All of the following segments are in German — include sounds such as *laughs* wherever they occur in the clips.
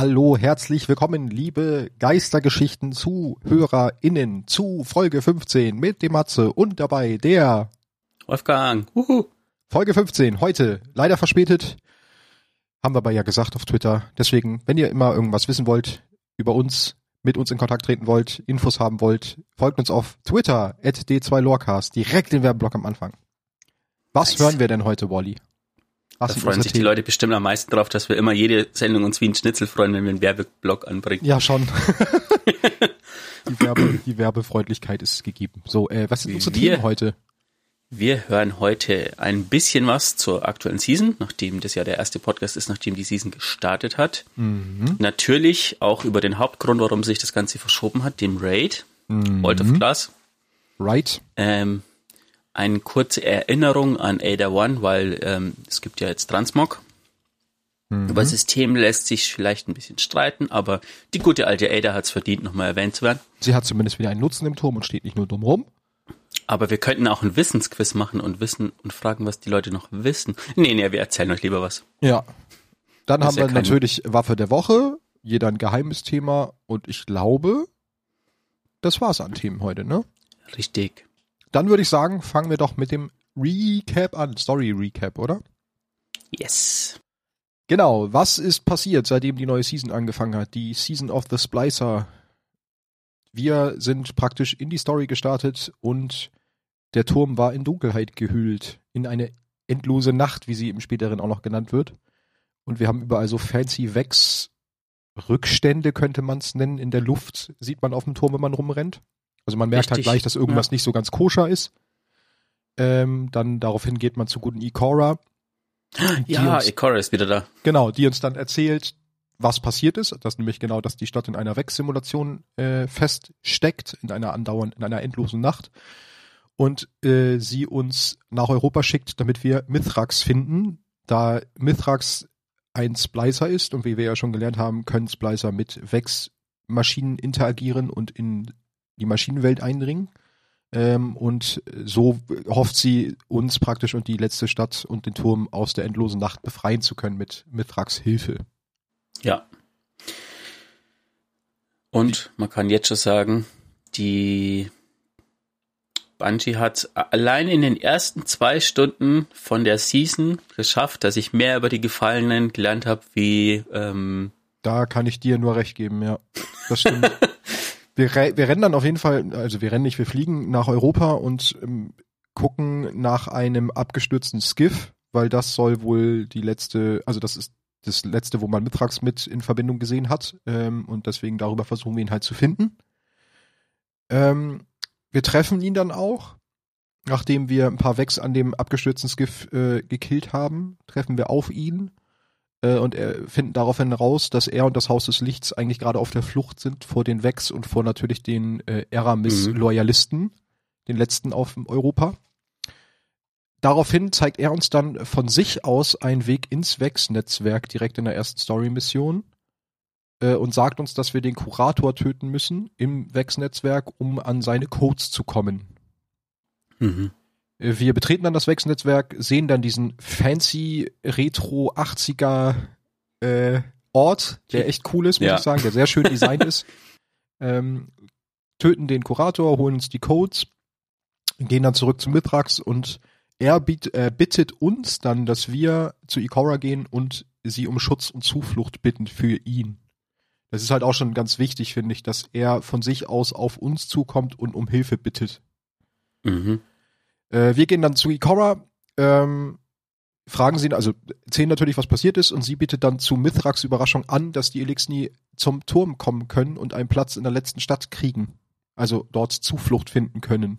Hallo, herzlich willkommen, liebe Geistergeschichten ZuhörerInnen zu Folge 15 mit dem Matze und dabei der Wolfgang. Uhu. Folge 15, heute leider verspätet, haben wir aber ja gesagt auf Twitter. Deswegen, wenn ihr immer irgendwas wissen wollt über uns, mit uns in Kontakt treten wollt, Infos haben wollt, folgt uns auf Twitter at d2lorecast, direkt den Werbeblock am Anfang. Was Nice. hören wir denn heute, Wally? Was Da freuen sich die? Leute bestimmt am meisten drauf, dass wir immer jede Sendung uns wie ein Schnitzel freuen, wenn wir einen Werbeblock anbringen. Ja, schon. *laughs* die, Werbe, die Werbefreundlichkeit ist gegeben. So, äh, was sind unsere Wir- Themen heute? Wir hören heute ein bisschen was zur aktuellen Season, nachdem das ja der erste Podcast ist, nachdem die Season gestartet hat. Mhm. Natürlich auch über den Hauptgrund, warum sich das Ganze verschoben hat, dem Raid, Mhm. Vault of Glass. Right. Ähm, eine kurze Erinnerung an Ada One, weil ähm, es gibt ja jetzt Transmog. Mhm. Über System lässt sich vielleicht ein bisschen streiten, aber die gute alte Ada hat es verdient, nochmal erwähnt zu werden. Sie hat zumindest wieder einen Nutzen im Turm und steht nicht nur dumm rum. Aber wir könnten auch ein Wissensquiz machen und wissen und fragen, was die Leute noch wissen. Nee, nee, wir erzählen euch lieber was. Ja. Dann Das haben ja wir natürlich Waffe der Woche, jeder ein geheimes Thema und ich glaube, das war's an Themen heute, ne? Richtig. Dann würde ich sagen, fangen wir doch mit dem Recap an, Story Recap, oder? Yes. Genau, was ist passiert, seitdem die neue Season angefangen hat? Die Season of the Splicer. Wir sind praktisch in die Story gestartet und der Turm war in Dunkelheit gehüllt, in eine endlose Nacht, wie sie im späteren auch noch genannt wird. Und wir haben überall so fancy Wex Rückstände könnte man es nennen in der Luft, sieht man auf dem Turm, wenn man rumrennt. Also man merkt halt Richtig, gleich, dass irgendwas ja. nicht so ganz koscher ist. Ähm, dann daraufhin geht man zu guten Ikora. Ja, uns- Ikora ist wieder da. Genau, die uns dann erzählt, was passiert ist. Das nämlich genau, dass die Stadt in einer Wechsimulation äh, feststeckt, in einer andauernd, in einer endlosen Nacht. Und äh, sie uns nach Europa schickt, damit wir Mithrax finden. Da Mithrax ein Splicer ist und wie wir ja schon gelernt haben, können Splicer mit Vex-Maschinen interagieren und in die Maschinenwelt eindringen. Ähm, und so hofft sie, uns praktisch und die letzte Stadt und den Turm aus der endlosen Nacht befreien zu können mit Mithrax Hilfe. Ja. Und man kann jetzt schon sagen, die Bungie hat allein in den ersten zwei Stunden von der Season geschafft, dass ich mehr über die Gefallenen gelernt habe, wie ähm, Da kann ich dir nur recht geben, ja. Das stimmt. *laughs* wir, wir rennen dann auf jeden Fall, also wir rennen nicht, wir fliegen nach Europa und ähm, gucken nach einem abgestürzten Skiff, weil das soll wohl die letzte, also das ist das letzte, wo man Mithrax mit in Verbindung gesehen hat. Ähm, und deswegen darüber versuchen wir ihn halt zu finden. Ähm, wir treffen ihn dann auch. Nachdem wir ein paar Wex an dem abgestürzten Skiff äh, gekillt haben, treffen wir auf ihn und er finden daraufhin raus, dass er und das Haus des Lichts eigentlich gerade auf der Flucht sind vor den Vex und vor natürlich den äh, Eramis-Loyalisten, den letzten auf Europa. Daraufhin zeigt er uns dann von sich aus einen Weg ins Vex-Netzwerk direkt in der ersten Story-Mission äh, und sagt uns, dass wir den Kurator töten müssen im Vex-Netzwerk, um an seine Codes zu kommen. mhm. Wir betreten dann das Wechselnetzwerk, sehen dann diesen fancy Retro 80er äh, Ort, der echt cool ist, muss Ja. ich sagen, der sehr schön *laughs* designt ist. Ähm, töten den Kurator, holen uns die Codes, gehen dann zurück zu Mithrax und er biet, äh, bittet uns dann, dass wir zu Ikora gehen und sie um Schutz und Zuflucht bitten für ihn. Das ist halt auch schon ganz wichtig, finde ich, dass er von sich aus auf uns zukommt und um Hilfe bittet. Mhm. Äh, wir gehen dann zu Ikora, ähm, fragen sie, also erzählen natürlich, was passiert ist, und sie bittet dann zu Mithrax Überraschung an, dass die Elixni zum Turm kommen können und einen Platz in der letzten Stadt kriegen. Also dort Zuflucht finden können.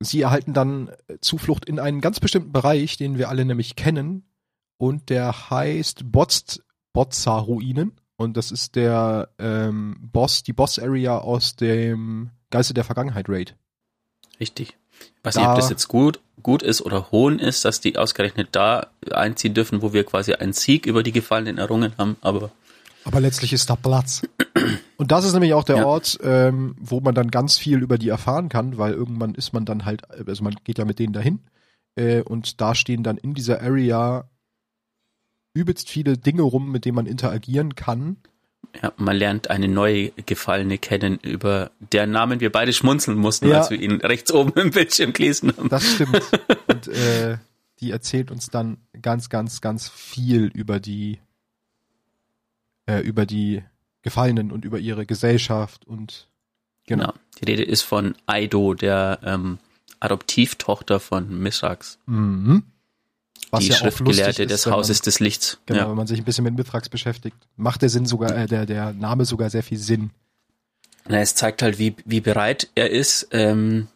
Sie erhalten dann äh, Zuflucht in einen ganz bestimmten Bereich, den wir alle nämlich kennen, und der heißt Botz, Botza-Ruinen. Und das ist der ähm, Boss, die Boss-Area aus dem Geiste der Vergangenheit Raid. Richtig. Weiß nicht, ob Da- das jetzt gut, gut ist oder hohn ist, dass die ausgerechnet da einziehen dürfen, wo wir quasi einen Sieg über die Gefallenen errungen haben, aber Aber letztlich ist da Platz. Und das ist nämlich auch der Ja. Ort, ähm, wo man dann ganz viel über die erfahren kann, weil irgendwann ist man dann halt, also man geht ja mit denen dahin äh, und da stehen dann in dieser Area übelst viele Dinge rum, mit denen man interagieren kann. Ja, man lernt eine neue Gefallene kennen, über deren Namen wir beide schmunzeln mussten, Ja. als wir ihn rechts oben im Bildschirm gelesen haben. Das stimmt. *laughs* Und äh, die erzählt uns dann ganz, ganz, ganz viel über die äh, über die Gefallenen und über ihre Gesellschaft und genau. Genau. Die Rede ist von Aido, der ähm, Adoptivtochter von Mithrax, Mhm. Was die ja Schriftgelehrte ist, des man- Hauses des Lichts. Genau, Ja. wenn man sich ein bisschen mit Mithrax beschäftigt, macht der Sinn sogar, äh, der, der Name sogar sehr viel Sinn. Na, es zeigt halt, wie, wie bereit er ist. Ähm,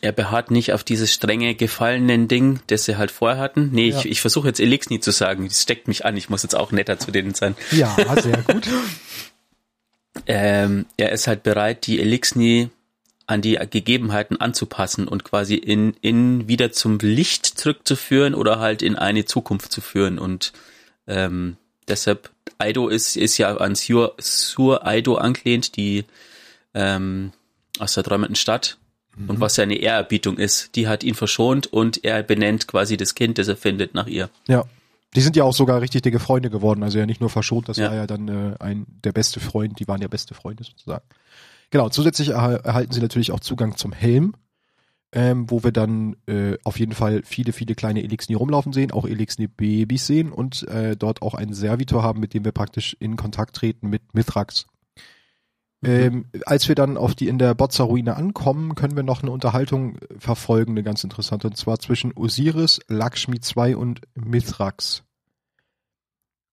er beharrt nicht auf dieses strenge gefallenen Ding, das sie halt vorher hatten. Nee, Ja. ich, ich versuche jetzt Elixni zu sagen. Das steckt mich an. Ich muss jetzt auch netter zu denen sein. Ja, sehr gut. *laughs* Ähm, er ist halt bereit, die Elixni an die Gegebenheiten anzupassen und quasi in, in wieder zum Licht zurückzuführen oder halt in eine Zukunft zu führen. Und ähm, deshalb, Aido ist, ist ja an Sur, Sur Aido angelehnt, die ähm, aus der träumenden Stadt. Und was ja eine Ehrerbietung ist, die hat ihn verschont und er benennt quasi das Kind, das er findet, nach ihr. Ja. Die sind ja auch sogar richtig dicke Freunde geworden. Also ja nicht nur verschont, das Ja. war ja dann äh, ein der beste Freund, die waren ja beste Freunde sozusagen. Genau, zusätzlich erhal- erhalten sie natürlich auch Zugang zum Helm, ähm, wo wir dann äh, auf jeden Fall viele, viele kleine Elixni rumlaufen sehen, auch Elixni-Babys sehen und äh, dort auch einen Servitor haben, mit dem wir praktisch in Kontakt treten mit Mithrax. Ähm, als wir dann auf die in der Bozza-Ruine ankommen, können wir noch eine Unterhaltung verfolgen, eine ganz interessante, und zwar zwischen Osiris, Lakshmi II und Mithrax.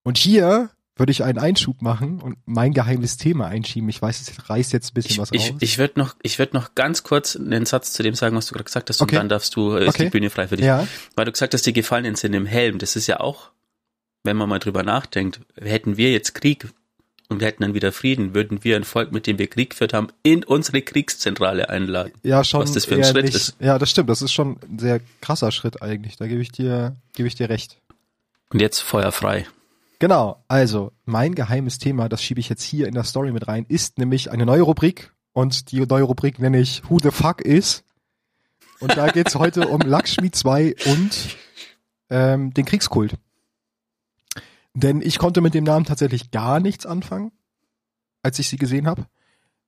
Und hier würde ich einen Einschub machen und mein geheimes Thema einschieben. Ich weiß, es reißt jetzt ein bisschen Ich, was ich, raus. ich würde noch, ich würde noch ganz kurz einen Satz zu dem sagen, was du gerade gesagt hast, Okay. und dann darfst du, äh, ist Okay. die Bühne frei für dich. ja, Weil du gesagt hast, die Gefallenen sind im Helm. Das ist ja auch, wenn man mal drüber nachdenkt, hätten wir jetzt Krieg und wir hätten dann wieder Frieden, würden wir ein Volk, mit dem wir Krieg geführt haben, in unsere Kriegszentrale einladen. ja, schon. Was das für ein Schritt nicht. ist. Ja, das stimmt. Das ist schon ein sehr krasser Schritt eigentlich. Da gebe ich dir, gebe ich dir recht. Und jetzt Feuer frei. Genau, also mein geheimes Thema, das schiebe ich jetzt hier in der Story mit rein, ist nämlich eine neue Rubrik und die neue Rubrik nenne ich Who the fuck is? Und da geht's *laughs* heute um Lakshmi 2 und ähm, den Kriegskult. Denn ich konnte mit dem Namen tatsächlich gar nichts anfangen, als ich sie gesehen habe.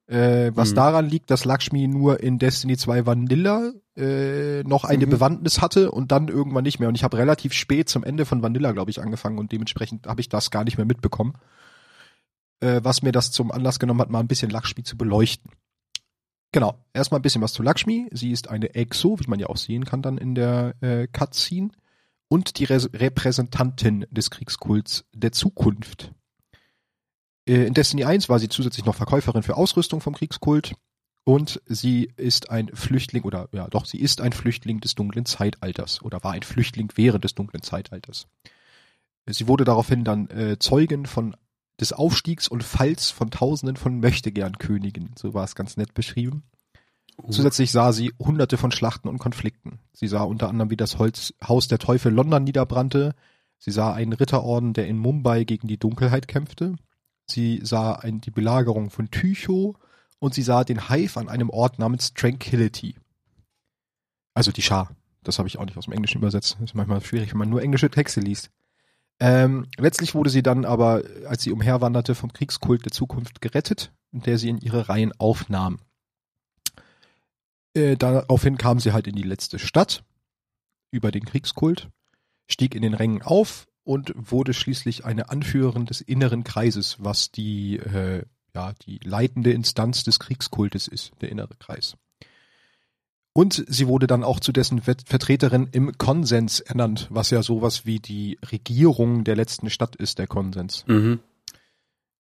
Äh, was Mhm. daran liegt, dass Lakshmi nur in Destiny 2 Vanilla äh, noch eine Mhm. Bewandtnis hatte und dann irgendwann nicht mehr. Und ich habe relativ spät zum Ende von Vanilla, glaube ich, angefangen und dementsprechend habe ich das gar nicht mehr mitbekommen. Äh, was mir das zum Anlass genommen hat, mal ein bisschen Lakshmi zu beleuchten. Genau, erstmal ein bisschen was zu Lakshmi. Sie ist eine Exo, wie man ja auch sehen kann dann in der äh, Cutscene. Und die Re Repräsentantin des Kriegskults der Zukunft. Äh, In Destiny 1 war sie zusätzlich noch Verkäuferin für Ausrüstung vom Kriegskult und sie ist ein Flüchtling oder ja doch, sie ist ein Flüchtling des dunklen Zeitalters oder war ein Flüchtling während des dunklen Zeitalters. Sie wurde daraufhin dann äh, Zeugin von des Aufstiegs und Falls von Tausenden von Möchtegern-Königen, so war es ganz nett beschrieben. Zusätzlich sah sie hunderte von Schlachten und Konflikten. Sie sah unter anderem, wie das Holz, Haus der Teufel London niederbrannte. Sie sah einen Ritterorden, der in Mumbai gegen die Dunkelheit kämpfte. Sie sah ein, die Belagerung von Tycho und sie sah den Hive an einem Ort namens Tranquility. Also die Schar. Das habe ich auch nicht aus dem Englischen übersetzt. Das ist manchmal schwierig, wenn man nur englische Texte liest. Ähm, letztlich wurde sie dann aber, als sie umherwanderte, vom Kriegskult der Zukunft gerettet, der sie in ihre Reihen aufnahm. Äh, daraufhin kam sie halt in die letzte Stadt über den Kriegskult, stieg in den Rängen auf und wurde schließlich eine Anführerin des inneren Kreises, was die, äh, ja, die leitende Instanz des Kriegskultes ist, der innere Kreis. Und sie wurde dann auch zu dessen Ver- Vertreterin im Konsens ernannt, was ja sowas wie die Regierung der letzten Stadt ist, der Konsens. Mhm.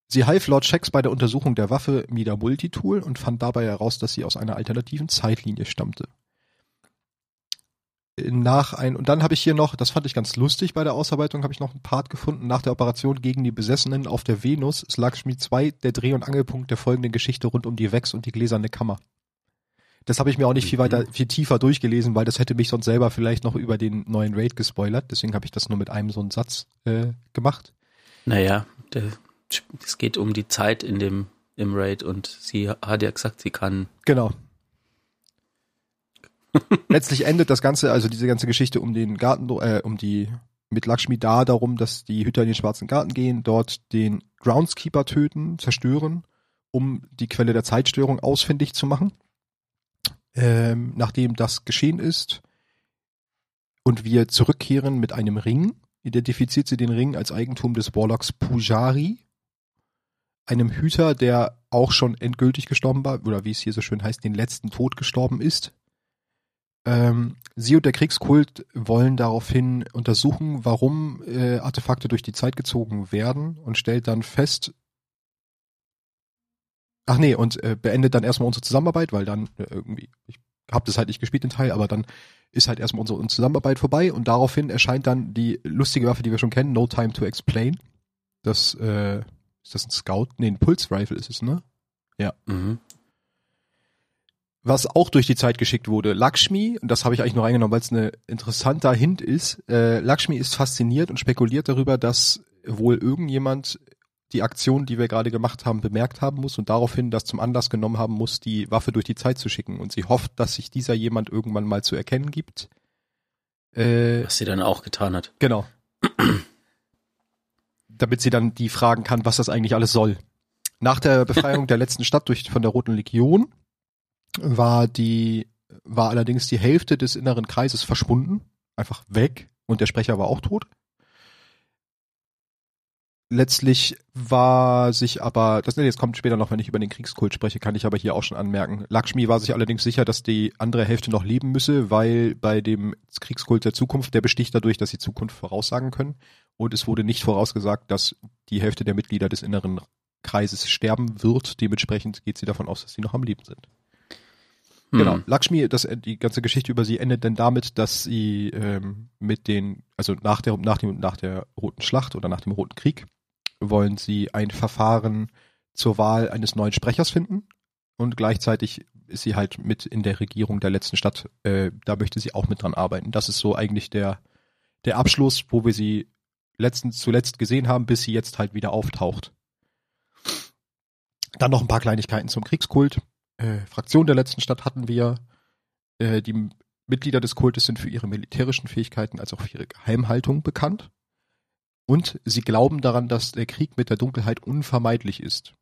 Sie half Lord Shax bei der Untersuchung der Waffe Mida Multitool und fand dabei heraus, dass sie aus einer alternativen Zeitlinie stammte. Nach ein, und dann habe ich hier noch, das fand ich ganz lustig bei der Ausarbeitung, habe ich noch einen Part gefunden. Nach der Operation gegen die Besessenen auf der Venus Lakshmi 2 der Dreh- und Angelpunkt der folgenden Geschichte rund um die Wex und die gläserne Kammer. Das habe ich mir auch nicht viel weiter, viel tiefer durchgelesen, weil das hätte mich sonst selber vielleicht noch über den neuen Raid gespoilert. Deswegen habe ich das nur mit einem so einen Satz äh, gemacht. Naja, der, es geht um die Zeit in dem, im Raid und sie hat ja gesagt, sie kann. Genau. Letztlich endet das Ganze, also diese ganze Geschichte um den Garten, äh, um die mit Lakshmi da darum, dass die Hüter in den Schwarzen Garten gehen, dort den Groundskeeper töten, zerstören, um die Quelle der Zeitstörung ausfindig zu machen. Ähm, nachdem das geschehen ist und wir zurückkehren mit einem Ring, identifiziert sie den Ring als Eigentum des Warlocks Pujari, einem Hüter, der auch schon endgültig gestorben war, oder wie es hier so schön heißt, den letzten Tod gestorben ist. Ähm, sie und der Kriegskult wollen daraufhin untersuchen, warum äh, Artefakte durch die Zeit gezogen werden und stellt dann fest, ach nee, und äh, beendet dann erstmal unsere Zusammenarbeit, weil dann äh, irgendwie, ich habe das halt nicht gespielt den Teil, aber dann ist halt erstmal unsere Zusammenarbeit vorbei und daraufhin erscheint dann die lustige Waffe, die wir schon kennen, No Time to Explain. Das, äh, ist das ein Scout? Nee, ein Pulse Rifle ist es, ne? Ja. Mhm. Was auch durch die Zeit geschickt wurde. Lakshmi, und das habe ich eigentlich nur reingenommen, weil es ein interessanter Hint ist, äh, Lakshmi ist fasziniert und spekuliert darüber, dass wohl irgendjemand die Aktion, die wir gerade gemacht haben, bemerkt haben muss und daraufhin das zum Anlass genommen haben muss, die Waffe durch die Zeit zu schicken. Und sie hofft, dass sich dieser jemand irgendwann mal zu erkennen gibt. Äh, Was sie dann auch getan hat. Genau. Damit sie dann die fragen kann, was das eigentlich alles soll. Nach der Befreiung der letzten Stadt durch, von der Roten Legion war die, war allerdings die Hälfte des inneren Kreises verschwunden. Einfach weg. Und der Sprecher war auch tot. Letztlich war sich aber, das jetzt kommt später noch, wenn ich über den Kriegskult spreche, kann ich aber hier auch schon anmerken. Lakshmi war sich allerdings sicher, dass die andere Hälfte noch leben müsse, weil bei dem Kriegskult der Zukunft, der besticht dadurch, dass sie Zukunft voraussagen können. Und es wurde nicht vorausgesagt, dass die Hälfte der Mitglieder des inneren Kreises sterben wird. Dementsprechend geht sie davon aus, dass sie noch am Leben sind. Hm. Genau. Lakshmi, das, die ganze Geschichte über sie endet dann damit, dass sie ähm, mit den, also nach der, nach dem, nach der Roten Schlacht oder nach dem Roten Krieg, wollen sie ein Verfahren zur Wahl eines neuen Sprechers finden und gleichzeitig ist sie halt mit in der Regierung der letzten Stadt. Äh, da möchte sie auch mit dran arbeiten. Das ist so eigentlich der der Abschluss, wo wir sie letztens zuletzt gesehen haben, bis sie jetzt halt wieder auftaucht. Dann noch ein paar Kleinigkeiten zum Kriegskult. Äh, Fraktion der letzten Stadt hatten wir. Äh, die Mitglieder des Kultes sind für ihre militärischen Fähigkeiten als auch für ihre Geheimhaltung bekannt. Und sie glauben daran, dass der Krieg mit der Dunkelheit unvermeidlich ist.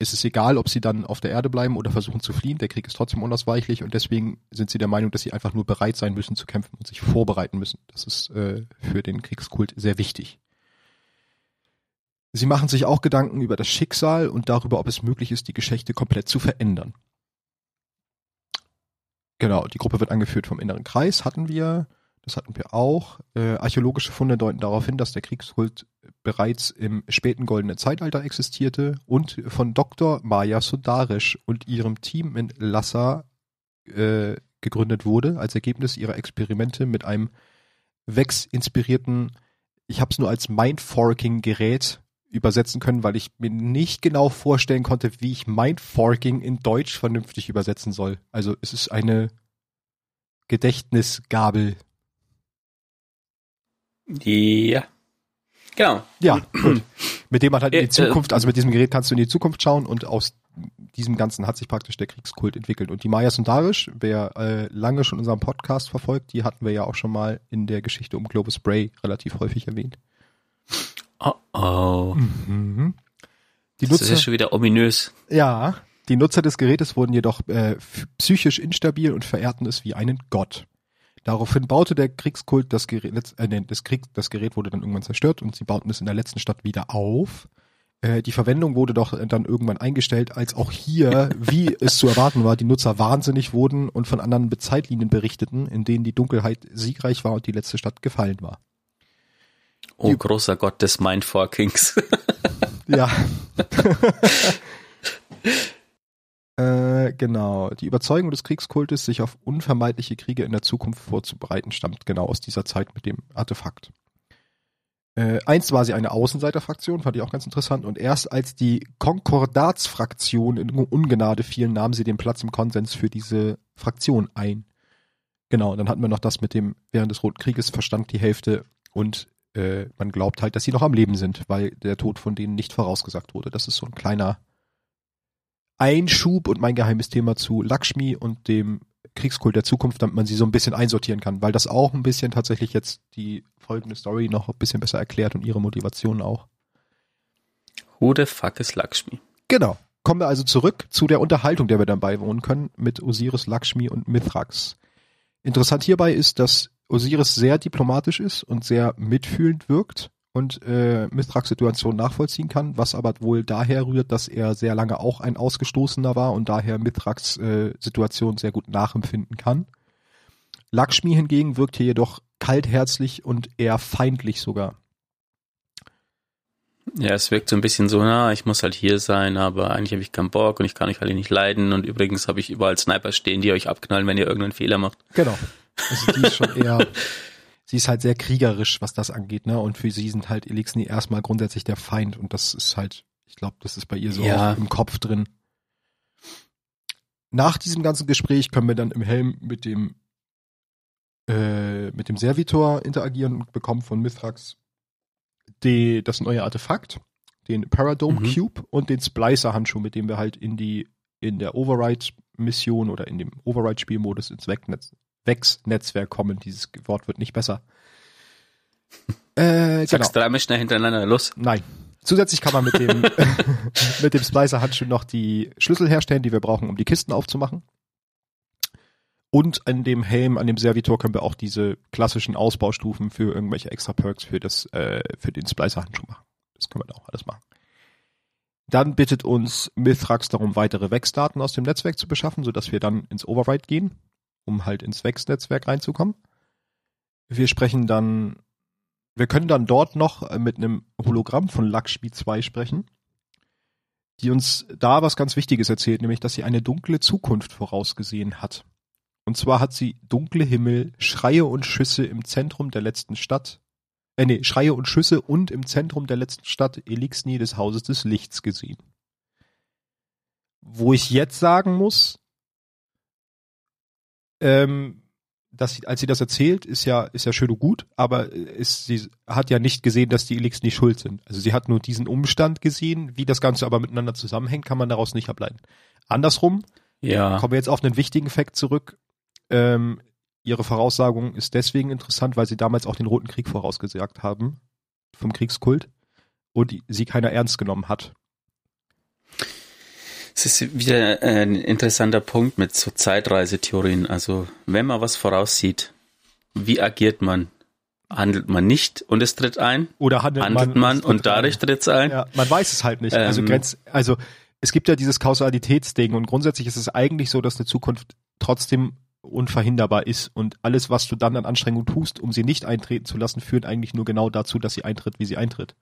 Es ist egal, ob sie dann auf der Erde bleiben oder versuchen zu fliehen, der Krieg ist trotzdem unausweichlich und deswegen sind sie der Meinung, dass sie einfach nur bereit sein müssen zu kämpfen und sich vorbereiten müssen. Das ist äh, für den Kriegskult sehr wichtig. Sie machen sich auch Gedanken über das Schicksal und darüber, ob es möglich ist, die Geschichte komplett zu verändern. Genau, die Gruppe wird angeführt vom inneren Kreis, hatten wir. Das hatten wir auch. Äh, archäologische Funde deuten darauf hin, dass der Kriegskult bereits im späten goldenen Zeitalter existierte und von Dr. Maya Sundarish und ihrem Team in Lhasa äh, gegründet wurde, als Ergebnis ihrer Experimente mit einem Vex-inspirierten, ich habe es nur als Mindforking-Gerät übersetzen können, weil ich mir nicht genau vorstellen konnte, wie ich Mindforking in Deutsch vernünftig übersetzen soll. Also es ist eine Gedächtnisgabel, ja. Genau. Ja, gut. *clears throat* Mit dem man halt in die äh, Zukunft, also mit diesem Gerät kannst du in die Zukunft schauen und aus diesem Ganzen hat sich praktisch der Kriegskult entwickelt. Und die Mayas und Darisch, wer äh, lange schon unseren Podcast verfolgt, die hatten wir ja auch schon mal in der Geschichte um Globus Bray relativ häufig erwähnt. Oh oh. Mhm. Die Nutzer, das ist ja schon wieder ominös. Ja, die Nutzer des Gerätes wurden jedoch äh, psychisch instabil und verehrten es wie einen Gott. Daraufhin baute der Kriegskult das Gerät, äh, das, Krieg, das Gerät wurde dann irgendwann zerstört und sie bauten es in der letzten Stadt wieder auf. Äh, die Verwendung wurde doch dann irgendwann eingestellt, als auch hier, *laughs* wie es zu erwarten war, die Nutzer wahnsinnig wurden und von anderen Zeitlinien berichteten, in denen die Dunkelheit siegreich war und die letzte Stadt gefallen war. Oh, die, großer Gott des Mindforkings. *laughs* ja. *laughs* Äh, genau. Die Überzeugung des Kriegskultes, sich auf unvermeidliche Kriege in der Zukunft vorzubereiten, stammt genau aus dieser Zeit mit dem Artefakt. Äh, einst war sie eine Außenseiterfraktion, fand ich auch ganz interessant. Und erst als die Konkordatsfraktion in Ungnade fiel, nahm sie den Platz im Konsens für diese Fraktion ein. Genau, dann hatten wir noch das mit dem, während des Roten Krieges verstand die Hälfte und äh, man glaubt halt, dass sie noch am Leben sind, weil der Tod von denen nicht vorausgesagt wurde. Das ist so ein kleiner Einschub und mein geheimes Thema zu Lakshmi und dem Kriegskult der Zukunft, damit man sie so ein bisschen einsortieren kann, weil das auch ein bisschen tatsächlich jetzt die folgende Story noch ein bisschen besser erklärt und ihre Motivation auch. Who the fuck is Lakshmi? Genau. Kommen wir also zurück zu der Unterhaltung, der wir dann beiwohnen können mit Osiris, Lakshmi und Mithrax. Interessant hierbei ist, dass Osiris sehr diplomatisch ist und sehr mitfühlend wirkt und äh, Mithrax Situation nachvollziehen kann, was aber wohl daher rührt, dass er sehr lange auch ein Ausgestoßener war und daher Mithrax äh, Situation sehr gut nachempfinden kann. Lakshmi hingegen wirkt hier jedoch kaltherzig und eher feindlich sogar. Ja, es wirkt so ein bisschen so, na, ich muss halt hier sein, aber eigentlich habe ich keinen Bock und ich kann euch alle nicht leiden und übrigens habe ich überall Sniper stehen, die euch abknallen, wenn ihr irgendeinen Fehler macht. Genau. Also die ist schon *laughs* eher, sie ist halt sehr kriegerisch, was das angeht, ne? Und für sie sind halt Elixni erstmal grundsätzlich der Feind und das ist halt, ich glaube, das ist bei ihr so Ja. im Kopf drin. Nach diesem ganzen Gespräch können wir dann im Helm mit dem äh, mit dem Servitor interagieren und bekommen von Mithrax die, das neue Artefakt, den Paradome Mhm. Cube und den Splicer-Handschuh, mit dem wir halt in die in der Override-Mission oder in dem Override-Spielmodus ins Wegnetz, Wex-Netzwerk kommen. Dieses Wort wird nicht besser. Äh, genau. Sagst dreimal schnell hintereinander, los. Nein. Zusätzlich kann man mit dem, *laughs* *laughs* mit dem Splicer-Handschuh noch die Schlüssel herstellen, die wir brauchen, um die Kisten aufzumachen. Und an dem Helm, an dem Servitor können wir auch diese klassischen Ausbaustufen für irgendwelche extra Perks für das, äh, für den Splicer-Handschuh machen. Das können wir da auch alles machen. Dann bittet uns Mithrax darum, weitere Vex-Daten aus dem Netzwerk zu beschaffen, sodass wir dann ins Override gehen, um halt ins Vex-Netzwerk reinzukommen. Wir sprechen dann, wir können dann dort noch äh, mit einem Hologramm von Lakshmi 2 sprechen, die uns da was ganz Wichtiges erzählt, nämlich, dass sie eine dunkle Zukunft vorausgesehen hat. Und zwar hat sie dunkle Himmel, Schreie und Schüsse im Zentrum der letzten Stadt, äh nee, Schreie und Schüsse und im Zentrum der letzten Stadt Elixni des Hauses des Lichts gesehen. Wo ich jetzt sagen muss, ähm, dass sie, als sie das erzählt, ist ja, ist ja schön und gut, aber ist, sie hat ja nicht gesehen, dass die Elix nicht schuld sind. Also sie hat nur diesen Umstand gesehen, wie das Ganze aber miteinander zusammenhängt, kann man daraus nicht ableiten. Andersrum, Ja. kommen wir jetzt auf einen wichtigen Fakt zurück. Ähm, ihre Voraussagung ist deswegen interessant, weil sie damals auch den Roten Krieg vorausgesagt haben vom Kriegskult und sie keiner ernst genommen hat. Es ist wieder ein interessanter Punkt mit so Zeitreisetheorien. Also, wenn man was voraussieht, wie agiert man? Handelt man nicht und es tritt ein? Oder handelt, Handelt man und dadurch tritt es ein? Ja, man weiß es halt nicht. also Ähm. Grenz, also es gibt ja dieses Kausalitätsding und grundsätzlich ist es eigentlich so, dass eine Zukunft trotzdem unverhinderbar ist und alles, was du dann an Anstrengung tust, um sie nicht eintreten zu lassen, führt eigentlich nur genau dazu, dass sie eintritt, wie sie eintritt.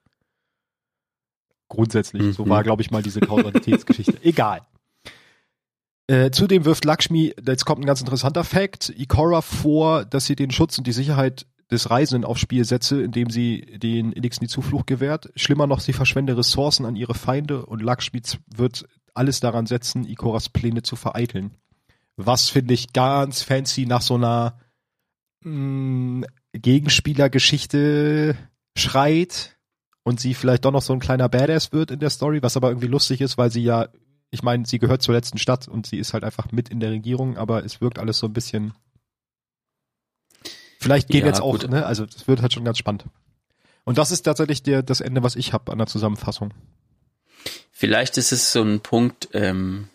Grundsätzlich. So Mhm. war, glaube ich, mal diese Kausalitätsgeschichte. *laughs* Egal. Äh, zudem wirft Lakshmi, jetzt kommt ein ganz interessanter Fact, Ikora vor, dass sie den Schutz und die Sicherheit des Reisenden aufs Spiel setze, indem sie den Elixir die Zuflucht gewährt. Schlimmer noch, sie verschwende Ressourcen an ihre Feinde und Lakshmi wird alles daran setzen, Ikoras Pläne zu vereiteln. Was finde ich ganz fancy nach so einer mh, Gegenspielergeschichte schreit und sie vielleicht doch noch so ein kleiner Badass wird in der Story, was aber irgendwie lustig ist, weil sie ja, ich meine, sie gehört zur letzten Stadt und sie ist halt einfach mit in der Regierung, aber es wirkt alles so ein bisschen. Vielleicht gehen Ja, jetzt auch, gut. ne? Also das wird halt schon ganz spannend. Und das ist tatsächlich der, das Ende, was ich habe an der Zusammenfassung. Vielleicht ist es so ein Punkt, ähm,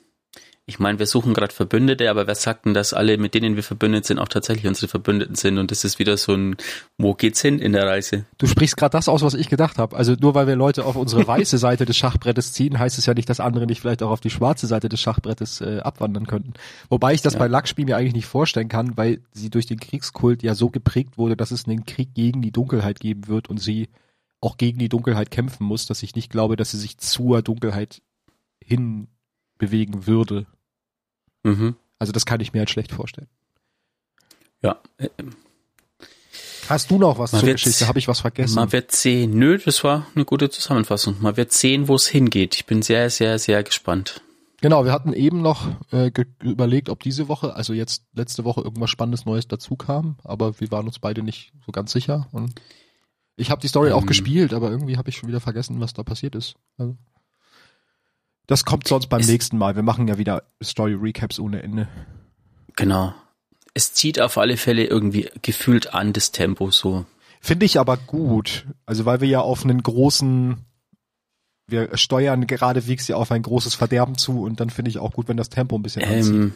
ich meine, wir suchen gerade Verbündete, aber wer sagt denn, dass alle, mit denen wir verbündet sind, auch tatsächlich unsere Verbündeten sind? Und das ist wieder so ein, wo geht's hin in der Reise? Du sprichst gerade das aus, was ich gedacht habe. Also nur weil wir Leute auf unsere *laughs* weiße Seite des Schachbrettes ziehen, heißt es ja nicht, dass andere nicht vielleicht auch auf die schwarze Seite des Schachbrettes äh, abwandern könnten. Wobei ich das Ja. bei Lakshmi mir eigentlich nicht vorstellen kann, weil sie durch den Kriegskult ja so geprägt wurde, dass es einen Krieg gegen die Dunkelheit geben wird und sie auch gegen die Dunkelheit kämpfen muss, dass ich nicht glaube, dass sie sich zur Dunkelheit hin bewegen würde. Mhm. Also das kann ich mir halt schlecht vorstellen. Ja, äh, Hast du noch was Man zur Geschichte? Habe ich was vergessen? man wird sehen. Nö, das war eine gute Zusammenfassung. Man wird sehen, wo es hingeht. Ich bin sehr, sehr, sehr gespannt. Genau, wir hatten eben noch äh, überlegt, ob diese Woche, also jetzt letzte Woche irgendwas Spannendes Neues dazu kam, aber wir waren uns beide nicht so ganz sicher. Und ich habe die Story auch Ähm. gespielt, aber irgendwie habe ich schon wieder vergessen, was da passiert ist. Also, das kommt sonst beim Ist- nächsten Mal. Wir machen ja wieder Story Recaps ohne Ende. Genau. Es zieht auf alle Fälle irgendwie gefühlt an das Tempo so. Finde ich aber gut. Also weil wir ja auf einen großen, wir steuern geradewegs ja auf ein großes Verderben zu und dann finde ich auch gut, wenn das Tempo ein bisschen anzieht. Ähm,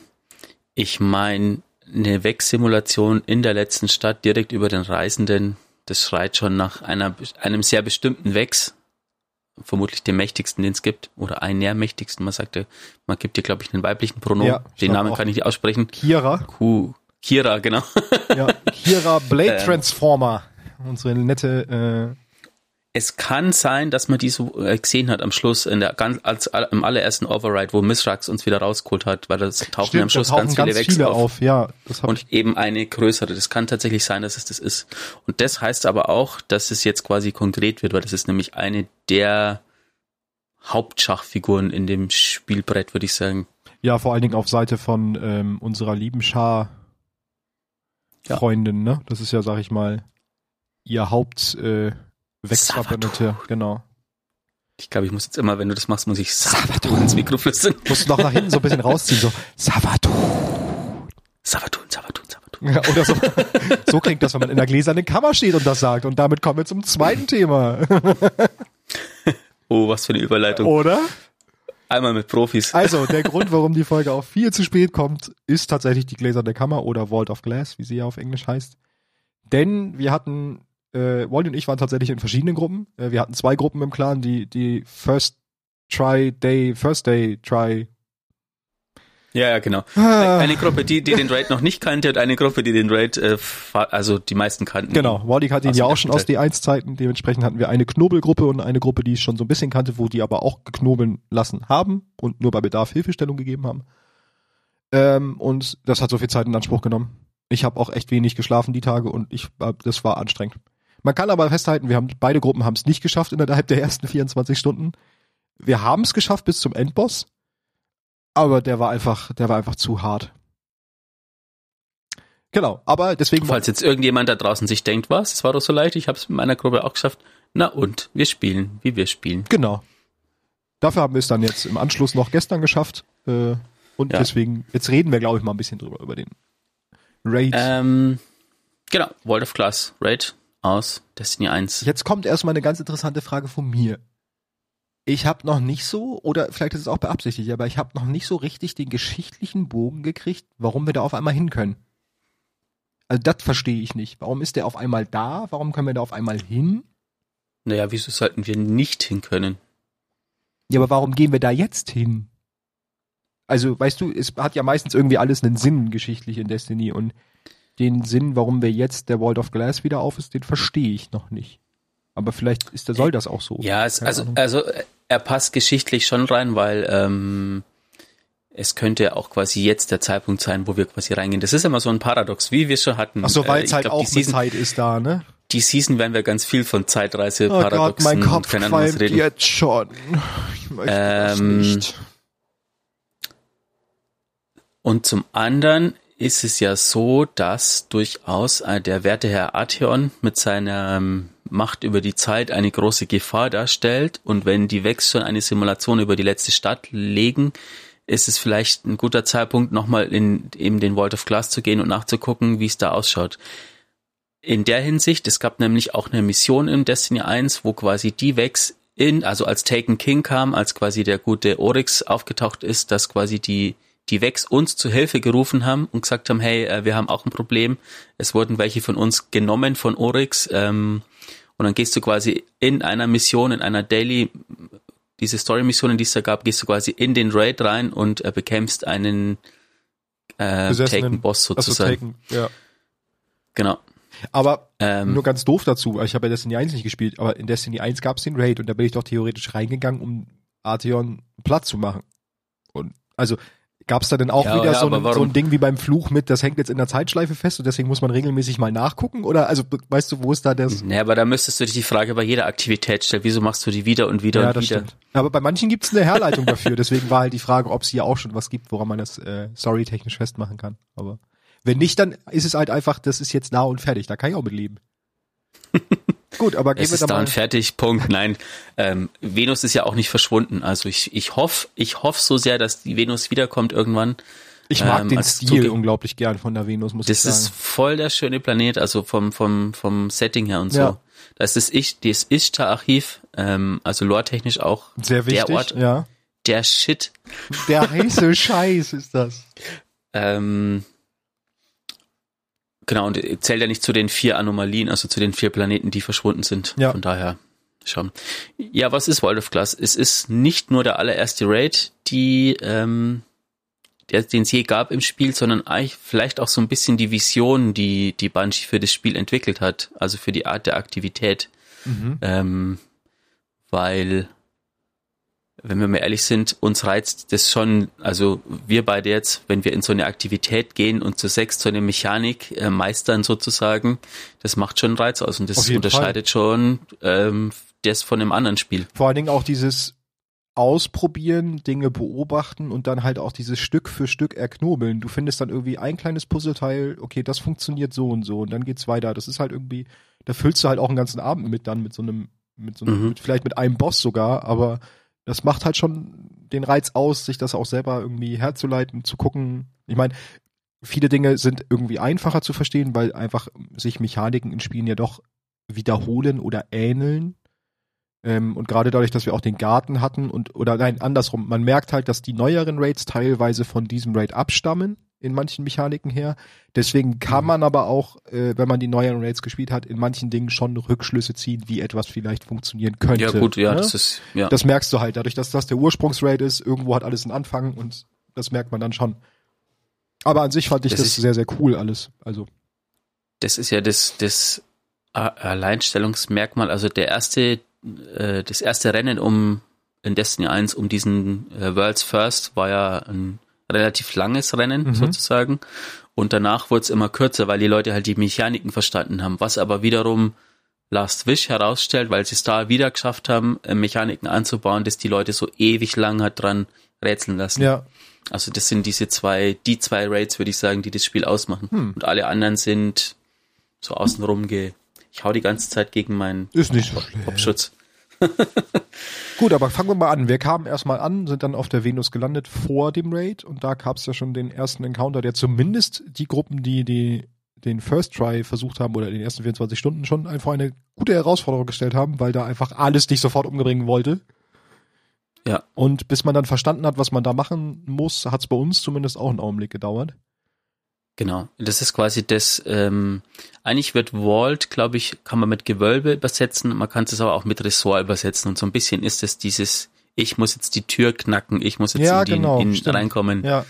ich meine, eine Wegsimulation in der letzten Stadt direkt über den Reisenden, das schreit schon nach einer, einem sehr bestimmten Wex. Vermutlich dem mächtigsten, den es gibt. Oder einen der mächtigsten. Man sagte, man gibt dir, glaube ich, einen weiblichen Pronomen. Ja, den Namen kann ich nicht aussprechen. Kira, Ku, Kira, genau. ja, Kira Blade *laughs* Ähm. Transformer. Unsere nette, Es kann sein, dass man die so äh, gesehen hat am Schluss in der ganz als im allerersten Override, wo Misrax uns wieder rausgeholt hat, weil das äh, tauchen am da Schluss tauchen ganz viele viele auf. auf. Ja, und eben eine größere. Das kann tatsächlich sein, dass es das ist. Und das heißt aber auch, dass es jetzt quasi konkret wird, weil das ist nämlich eine der Hauptschachfiguren in dem Spielbrett, würde ich sagen. Ja, vor allen Dingen auf Seite von ähm, unserer lieben Schar Ja. Freundin, ne? Das ist ja, sag ich mal, ihr Haupt äh, Wechsverbündete, genau. Ich glaube, ich muss jetzt immer, wenn du das machst, muss ich Savatun ins Mikro flüstern. *laughs* Musst du noch nach hinten so ein bisschen rausziehen, so Savatu. Savatun, Savatun, Savatun. Ja, oder so. so klingt das, wenn man in der gläsernen Kammer steht und das sagt. Und damit kommen wir zum zweiten Thema. *laughs* Oh, was für eine Überleitung. Oder? Einmal mit Profis. Also, *laughs* der Grund, warum die Folge auch viel zu spät kommt, ist tatsächlich die gläserne Kammer oder Vault of Glass, wie sie ja auf Englisch heißt. Denn wir hatten, äh, Wally und ich waren tatsächlich in verschiedenen Gruppen. Äh, wir hatten zwei Gruppen im Clan, die, die First Try Day, First Day Try. Ja, ja, genau. Ah, Eine Gruppe, die, die den Raid noch nicht kannte und eine Gruppe, die den Raid, äh, also die meisten kannten. Genau, Wally kannte ihn Aus ja auch schon aus D1-Zeiten. Dementsprechend hatten wir eine Knobelgruppe und eine Gruppe, die es schon so ein bisschen kannte, wo die aber auch geknobeln lassen haben und nur bei Bedarf Hilfestellung gegeben haben. Ähm, und das hat so viel Zeit in Anspruch genommen. Ich habe auch echt wenig geschlafen die Tage und ich war- das war anstrengend. Man kann aber festhalten, wir haben beide Gruppen haben es nicht geschafft innerhalb der ersten 24 Stunden. Wir haben es geschafft bis zum Endboss, aber der war einfach, der war einfach zu hart. Genau, aber deswegen Falls jetzt irgendjemand da draußen sich denkt, was, es war doch so leicht, ich habe es mit meiner Gruppe auch geschafft. Na und, wir spielen, wie wir spielen. Genau. Dafür haben wir es dann jetzt im Anschluss noch gestern geschafft. Äh, und Ja. deswegen, jetzt reden wir, glaube ich, mal ein bisschen drüber, über den Raid. Ähm, genau, World of Class, Raid aus Destiny 1. Jetzt kommt erstmal eine ganz interessante Frage von mir. Ich habe noch nicht so, oder vielleicht ist es auch beabsichtigt, aber ich habe noch nicht so richtig den geschichtlichen Bogen gekriegt, warum wir da auf einmal hin können. Also das verstehe ich nicht. Warum ist der auf einmal da? Warum können wir da auf einmal hin? Naja, wieso sollten wir nicht hin können? Ja, aber warum gehen wir da jetzt hin? Also, weißt du, es hat ja meistens irgendwie alles einen Sinn geschichtlich in Destiny und den Sinn, warum wir jetzt der Vault of Glass wieder auf ist, den verstehe ich noch nicht. Aber vielleicht ist der soll das auch so. Ja, es, also, Ahnung. also äh, er passt geschichtlich schon rein, weil ähm, es könnte auch quasi jetzt der Zeitpunkt sein, wo wir quasi reingehen. Das ist immer so ein Paradox, wie wir schon hatten. Ach so, weil Äh, es ich halt glaub, auch die Season, Zeit ist da, ne? die Season werden wir ganz viel von Zeitreise, Oh Gott, Paradoxen mein und Kopf keine Ahnung reden. jetzt schon. Ich möchte das Ähm, nicht. Und zum anderen ist es ja so, dass durchaus äh, der werte Herr Atheon mit seiner ähm, Macht über die Zeit eine große Gefahr darstellt. Und wenn die Vex schon eine Simulation über die letzte Stadt legen, ist es vielleicht ein guter Zeitpunkt, nochmal in eben den Vault of Glass zu gehen und nachzugucken, wie es da ausschaut. In der Hinsicht, es gab nämlich auch eine Mission in Destiny 1, wo quasi die Vex in, also als Taken King kam, als quasi der gute Oryx aufgetaucht ist, dass quasi die die Vex uns zu Hilfe gerufen haben und gesagt haben, hey, äh, wir haben auch ein Problem. Es wurden welche von uns genommen von Oryx. Ähm, und dann gehst du quasi in einer Mission, in einer Daily, diese Story-Missionen, die es da gab, gehst du quasi in den Raid rein und äh, bekämpfst einen äh, Taken-Boss sozusagen. Taken, ja. Genau. Aber Ähm, nur ganz doof dazu, ich habe ja Destiny 1 nicht gespielt, aber in Destiny 1 gab es den Raid und da bin ich doch theoretisch reingegangen, um Artheon Platz zu machen. Und also gab es da denn auch Ja, wieder ja, so, ein, so ein Ding wie beim Fluch mit, das hängt jetzt in der Zeitschleife fest und deswegen muss man regelmäßig mal nachgucken? Oder also weißt du, wo ist da das? Nee, aber da müsstest du dich die Frage bei jeder Aktivität stellen, wieso machst du die wieder und wieder Ja, und das wieder? stimmt. Aber bei manchen gibt es eine Herleitung dafür, deswegen war halt die Frage, ob es hier auch schon was gibt, woran man das äh, storytechnisch festmachen kann. Aber wenn nicht, dann ist es halt einfach, das ist jetzt nah und fertig, da kann ich auch mit leben. *laughs* Gut, aber gehen Es wir ist da mal. fertig, Punkt. Nein, ähm, Venus ist ja auch nicht verschwunden. Also ich, ich hoffe, ich hoffe so sehr, dass die Venus wiederkommt irgendwann. Ich mag Ähm, den Stil unglaublich gern von der Venus, muss Das ich ist sagen. voll der schöne Planet, also vom, vom, vom Setting her und so. Ja. Da ist das, ich, das Ishtar-Archiv, ähm, also lore-technisch auch Sehr wichtig. der Ort, ja. der Shit. Der heiße Scheiß ist das. Ähm, genau, und zählt ja nicht zu den vier Anomalien, also zu den vier Planeten, die verschwunden sind. Ja. Von daher schon. Ja, was ist World of Glass? Es ist nicht nur der allererste Raid, die, ähm, der, den es je gab im Spiel, sondern eigentlich vielleicht auch so ein bisschen die Vision, die die Bungie für das Spiel entwickelt hat, also für die Art der Aktivität. Mhm. Ähm, weil, wenn wir mal ehrlich sind, uns reizt das schon, also wir beide jetzt, wenn wir in so eine Aktivität gehen und zu sechs so eine Mechanik äh, meistern sozusagen, das macht schon einen Reiz aus und das unterscheidet schon ähm, das von einem anderen Spiel. Vor allen Dingen auch dieses Ausprobieren, Dinge beobachten und dann halt auch dieses Stück für Stück erknobeln. Du findest dann irgendwie ein kleines Puzzleteil, okay, das funktioniert so und so und dann geht's weiter. Das ist halt irgendwie, da füllst du halt auch einen ganzen Abend mit dann mit so einem, mit so einem, Mhm. mit, vielleicht mit einem Boss sogar, aber das macht halt schon den Reiz aus, sich das auch selber irgendwie herzuleiten, zu gucken. Ich meine, viele Dinge sind irgendwie einfacher zu verstehen, weil einfach sich Mechaniken in Spielen ja doch wiederholen oder ähneln. Ähm, und gerade dadurch, dass wir auch den Garten hatten und oder nein, andersrum, man merkt halt, dass die neueren Raids teilweise von diesem Raid abstammen, in manchen Mechaniken her. Deswegen kann Mhm. man aber auch, äh, wenn man die neueren Raids gespielt hat, in manchen Dingen schon Rückschlüsse ziehen, wie etwas vielleicht funktionieren könnte. Ja gut, ja, ne? das ist, ja. Das merkst du halt, dadurch, dass das der Ursprungsraid ist, irgendwo hat alles einen Anfang und das merkt man dann schon. Aber an sich fand ich Das das, ist- sehr, sehr cool alles. Also, das ist ja das, das Alleinstellungsmerkmal, also der erste, äh, das erste Rennen um in Destiny 1 um diesen äh, World's First war ja ein relativ langes Rennen Mhm. sozusagen und danach wurde es immer kürzer, weil die Leute halt die Mechaniken verstanden haben, was aber wiederum Last Wish herausstellt, weil sie es da wieder geschafft haben, äh, Mechaniken anzubauen, dass die Leute so ewig lang hat dran rätseln lassen. ja, Also das sind diese zwei, die zwei Raids, würde ich sagen, die das Spiel ausmachen. Hm. Und alle anderen sind so außenrum ge. Ich hau die ganze Zeit gegen meinen ist nicht so schlimm. *laughs* Gut, aber fangen wir mal an. Wir kamen erstmal an, sind dann auf der Venus gelandet vor dem Raid und da gab es ja schon den ersten Encounter, der zumindest die Gruppen, die, die den First Try versucht haben oder in den ersten 24 Stunden schon einfach eine gute Herausforderung gestellt haben, weil da einfach alles dich sofort umbringen wollte. Ja. Und bis man dann verstanden hat, was man da machen muss, hat es bei uns zumindest auch einen Augenblick gedauert. Genau. Das ist quasi das, ähm, eigentlich wird Vault, glaube ich, kann man mit Gewölbe übersetzen, man kann es aber auch mit Ressort übersetzen und so ein bisschen ist es dieses, ich muss jetzt die Tür knacken, ich muss jetzt Ja, in die genau, in, reinkommen. Ja,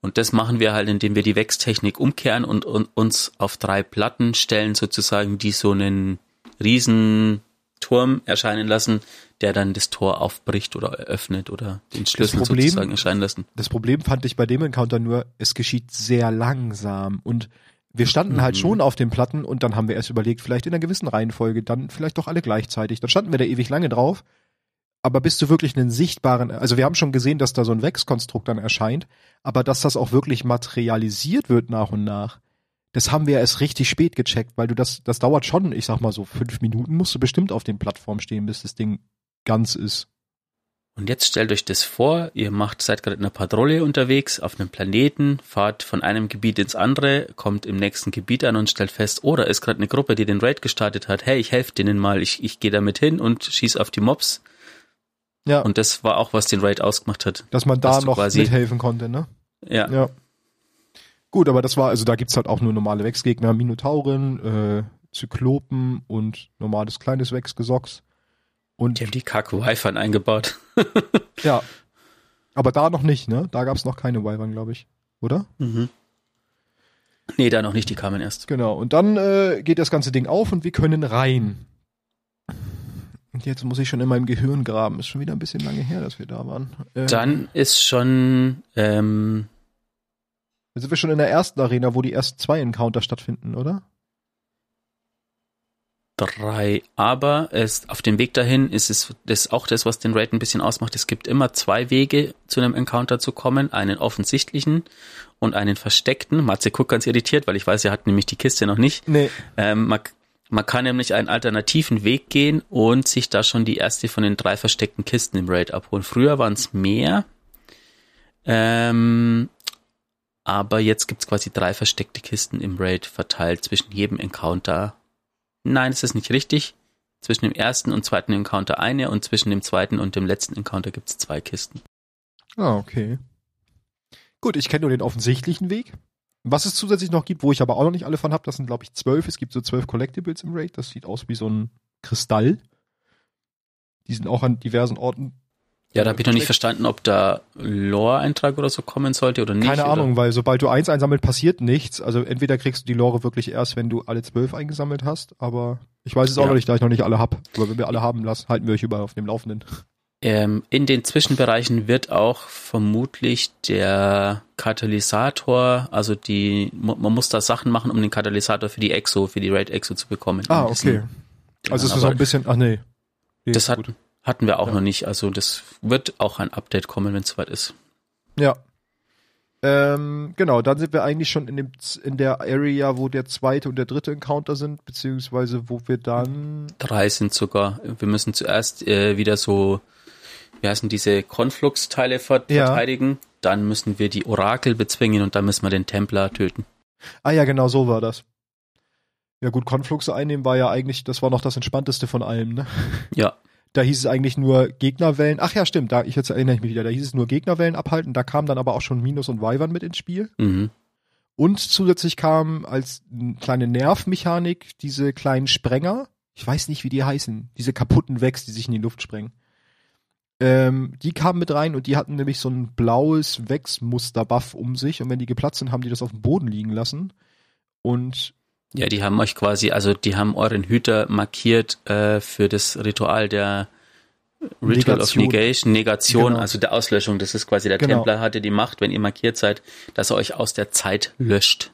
Und das machen wir halt, indem wir die Wechstechnik umkehren und, und uns auf drei Platten stellen, sozusagen, die so einen riesen Turm erscheinen lassen, der dann das Tor aufbricht oder eröffnet oder den Schlüssel Problem- sozusagen erscheinen lassen. Das Problem fand ich bei dem Encounter nur, es geschieht sehr langsam und wir standen halt Mhm. schon auf den Platten und dann haben wir erst überlegt, vielleicht in einer gewissen Reihenfolge, dann vielleicht doch alle gleichzeitig. Dann standen wir da ewig lange drauf. Aber bist du wirklich einen sichtbaren, also wir haben schon gesehen, dass da so ein Wechskonstrukt dann erscheint, aber dass das auch wirklich materialisiert wird nach und nach, das haben wir erst richtig spät gecheckt, weil du das, das dauert schon, ich sag mal so fünf Minuten, musst du bestimmt auf den Plattformen stehen, bis das Ding ganz ist. Und jetzt stellt euch das vor, ihr macht, seid gerade in einer Patrouille unterwegs auf einem Planeten, fahrt von einem Gebiet ins andere, kommt im nächsten Gebiet an und stellt fest, oh, da ist gerade eine Gruppe, die den Raid gestartet hat. Hey, ich helfe denen mal, ich, ich gehe damit hin und schieß auf die Mobs. Ja, Und das war auch, was den Raid ausgemacht hat. dass man da noch quasi- mithelfen konnte, ne? Ja, Ja. Gut, aber das war, also da gibt's halt auch nur normale Wechsgegner, Minotauren, äh, Zyklopen und normales kleines Wechsgesocks. Und die haben die Kack-Wi-Fi eingebaut. *laughs* ja. Aber da noch nicht, ne? Da gab's noch keine Wyvern, glaube ich. Oder? Mhm. Nee, da noch nicht, die kamen erst. Genau. Und dann äh, geht das ganze Ding auf und wir können rein. Und jetzt muss ich schon in meinem Gehirn graben. Ist schon wieder ein bisschen lange her, dass wir da waren. Äh, Dann ist schon, ähm, sind wir schon in der ersten Arena, wo die ersten zwei Encounter stattfinden, oder? drei. Aber es, auf dem Weg dahin ist es das auch das, was den Raid ein bisschen ausmacht. Es gibt immer zwei Wege, zu einem Encounter zu kommen. Einen offensichtlichen und einen versteckten. Matze guckt ganz irritiert, weil ich weiß, er hat nämlich die Kiste noch nicht. Nee. Ähm, man, man kann nämlich einen alternativen Weg gehen und sich da schon die erste von den drei versteckten Kisten im Raid abholen. Früher waren es mehr. Ähm, Aber jetzt gibt's quasi drei versteckte Kisten im Raid verteilt zwischen jedem Encounter. Nein, das ist nicht richtig. Zwischen dem ersten und zweiten Encounter eine und zwischen dem zweiten und dem letzten Encounter gibt's zwei Kisten. Ah, okay. Gut, ich kenne nur den offensichtlichen Weg. Was es zusätzlich noch gibt, wo ich aber auch noch nicht alle von habe, das sind glaube ich zwölf. Es gibt so zwölf Collectibles im Raid. Das sieht aus wie so ein Kristall. Die sind auch an diversen Orten. Ja, da habe ich noch nicht verstanden, ob da Lore-Eintrag oder so kommen sollte oder nicht. Keine oder? Ahnung, weil sobald du eins einsammelt, passiert nichts. Also entweder kriegst du die Lore wirklich erst, wenn du alle zwölf eingesammelt hast, aber ich weiß es auch Ja. noch nicht, da ich noch nicht alle hab. Aber wenn wir alle haben lassen, halten wir euch überall auf dem Laufenden. Ähm, in den Zwischenbereichen wird auch vermutlich der Katalysator, also die, man muss da Sachen machen, um den Katalysator für die Exo, für die Raid Exo zu bekommen. Ah, okay. Also es ist aber so ein bisschen, ach nee. nee Das hat, gut. Hatten wir auch Ja. noch nicht. Also das wird auch ein Update kommen, wenn es soweit ist. Ja. Ähm, genau, dann sind wir eigentlich schon in dem in der Area, wo der zweite und der dritte Encounter sind, beziehungsweise wo wir dann Drei sind sogar. Wir müssen zuerst äh, wieder so, wie heißen diese Konflux-Teile ver Ja. verteidigen. Dann müssen wir die Orakel bezwingen und dann müssen wir den Templar töten. Ah ja, genau so war das. Ja gut, Konfluxe einnehmen war ja eigentlich, das war noch das entspannteste von allem, ne? Ja, Da hieß es eigentlich nur Gegnerwellen. Ach ja, stimmt, da ich jetzt erinnere ich mich wieder, da hieß es nur Gegnerwellen abhalten, da kam dann aber auch schon Minus und Wyvern mit ins Spiel. mhm. Und zusätzlich kam als kleine Nervmechanik diese kleinen Sprenger. Ich weiß nicht, wie die heißen. Diese kaputten Wächs, die sich in die Luft sprengen. Ähm, die kamen mit rein und die hatten nämlich so ein blaues Wächsmuster-Buff um sich. Und wenn die geplatzt sind, haben die das auf dem Boden liegen lassen. Und Ja, die haben euch quasi, also die haben euren Hüter markiert äh, für das Ritual der Ritual of Negation. Negation, Negation, Genau. also der Auslöschung. Das ist quasi der Genau. Templer hatte die Macht, wenn ihr markiert seid, dass er euch aus der Zeit löscht.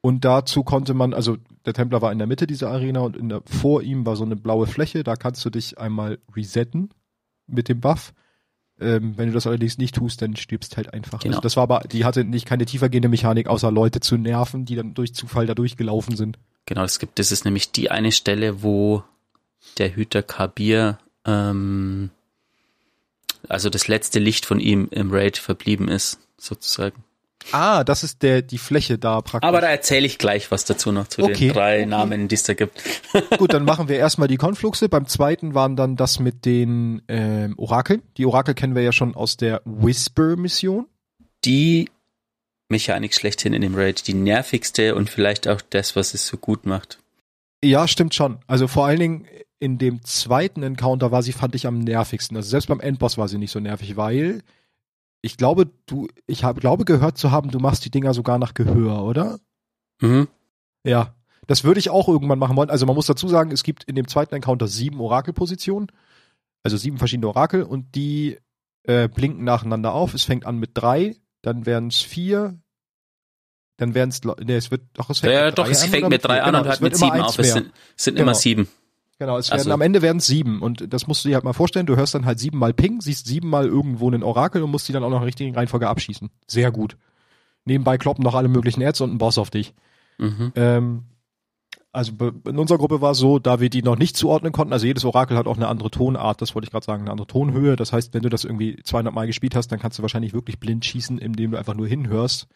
Und dazu konnte man, also der Templer war in der Mitte dieser Arena und in der, vor ihm war so eine blaue Fläche, da kannst du dich einmal resetten mit dem Buff. Ähm, wenn du das allerdings nicht tust, dann stirbst halt einfach. Genau. Also das war aber, die hatte nicht keine tiefergehende Mechanik, außer Leute zu nerven, die dann durch Zufall da durchgelaufen sind. Genau, es gibt, das ist nämlich die eine Stelle, wo der Hüter Kabir, ähm, also das letzte Licht von ihm im Raid verblieben ist, sozusagen. Ah, das ist der, die Fläche da praktisch. Aber da erzähle ich gleich was dazu noch zu Okay. den drei Namen, die es da gibt. *laughs* Gut, dann machen wir *laughs* erstmal die Konfluxe. Beim zweiten waren dann das mit den ähm, Orakeln. Die Orakel kennen wir ja schon aus der Whisper-Mission. die Mechanik schlechthin in dem Raid, die nervigste und vielleicht auch das, was es so gut macht. Ja, stimmt schon. Also vor allen Dingen in dem zweiten Encounter war sie, fand ich, am nervigsten. Also selbst beim Endboss war sie nicht so nervig, weil ich glaube, du, ich habe, glaube gehört zu haben, du machst die Dinger sogar nach Gehör, oder? Mhm. Ja. Das würde ich auch irgendwann machen wollen. Also man muss dazu sagen, es gibt in dem zweiten Encounter sieben Orakelpositionen. Also sieben verschiedene Orakel und die äh, blinken nacheinander auf. Es fängt an mit drei, dann werden es vier, dann werden es, nee, es wird, doch, es fängt Ja, mit doch, drei es an fängt mit drei an Genau, und es hört mit sieben auf. Es sind, es sind Genau. immer sieben. Genau, es werden, Also- am Ende werden es sieben und das musst du dir halt mal vorstellen, du hörst dann halt siebenmal Ping, siehst siebenmal irgendwo einen Orakel und musst die dann auch noch in der richtigen Reihenfolge abschießen. Sehr gut. Nebenbei kloppen noch alle möglichen Ads und ein Boss auf dich. Mhm. Ähm, also in unserer Gruppe war es so, da wir die noch nicht zuordnen konnten, also jedes Orakel hat auch eine andere Tonart, das wollte ich gerade sagen, eine andere Tonhöhe. Das heißt, wenn du das irgendwie 200 Mal gespielt hast, dann kannst du wahrscheinlich wirklich blind schießen, indem du einfach nur hinhörst.